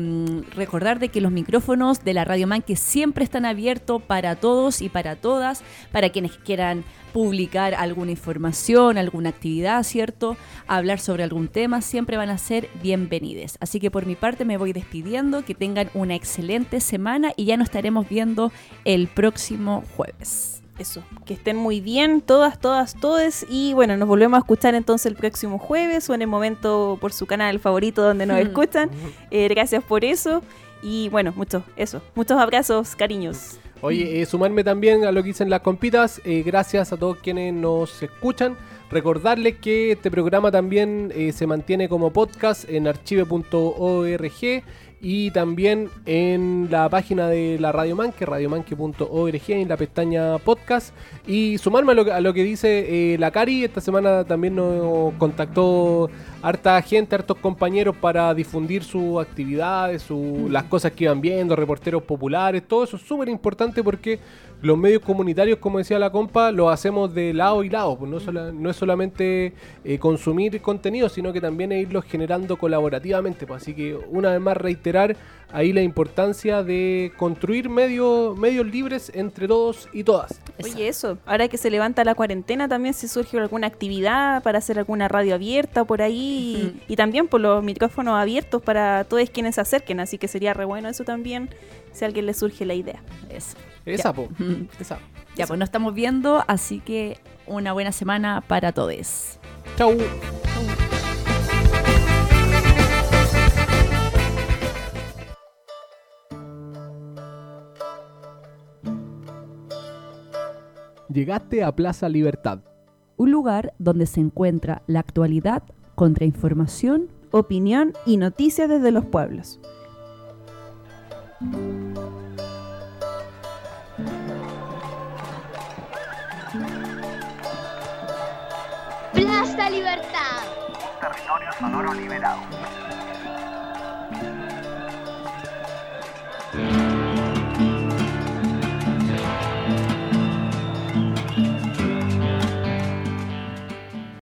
recordar de que los micrófonos de la Radio Man que siempre están abiertos para todos y para todas, para quienes quieran publicar alguna información, alguna actividad, ¿cierto? Hablar sobre algún tema, siempre van a ser bienvenidos. Así que por mi parte me voy despidiendo, que tengan una excelente semana y ya nos estaremos viendo el próximo jueves.
Eso, que estén muy bien todas, todas, todes. Y bueno, nos volvemos a escuchar entonces el próximo jueves o en el momento por su canal favorito donde nos escuchan. Eh, gracias por eso. Y bueno, mucho, eso. Muchos abrazos, cariños.
Oye, eh, sumarme también a lo que dicen las compitas. eh, gracias a todos quienes nos escuchan. Recordarles que este programa también eh, se mantiene como podcast en archive.org y también en la página de la Radio Manque, radiomanque.org, en la pestaña podcast. Y sumarme a lo, que- a lo que dice eh, la Cari, esta semana también nos contactó harta gente, hartos compañeros para difundir sus actividades, su- las cosas que iban viendo, reporteros populares, todo eso es súper importante porque los medios comunitarios, como decía la compa, lo hacemos de lado y lado, pues no, sola- no es solamente eh, consumir contenido, sino que también es irlos generando colaborativamente. pues. Así que una vez más reiterar ahí la importancia de construir medios, medios libres entre todos y todas.
Oye, eso, ahora que se levanta la cuarentena también si surge alguna actividad para hacer alguna radio abierta por ahí y, y también por los micrófonos abiertos para todos quienes se acerquen, así que sería re bueno eso también si a alguien le surge la idea.
Eso.
Esa,
Ya.
po, esa.
Ya, pues nos estamos viendo, así que una buena semana para todos.
Chau. Llegaste a Plaza Libertad.
Un lugar donde se encuentra la actualidad, contrainformación,
Opinión y noticias desde los pueblos.
Plaza Libertad.
Territorio sonoro liberado.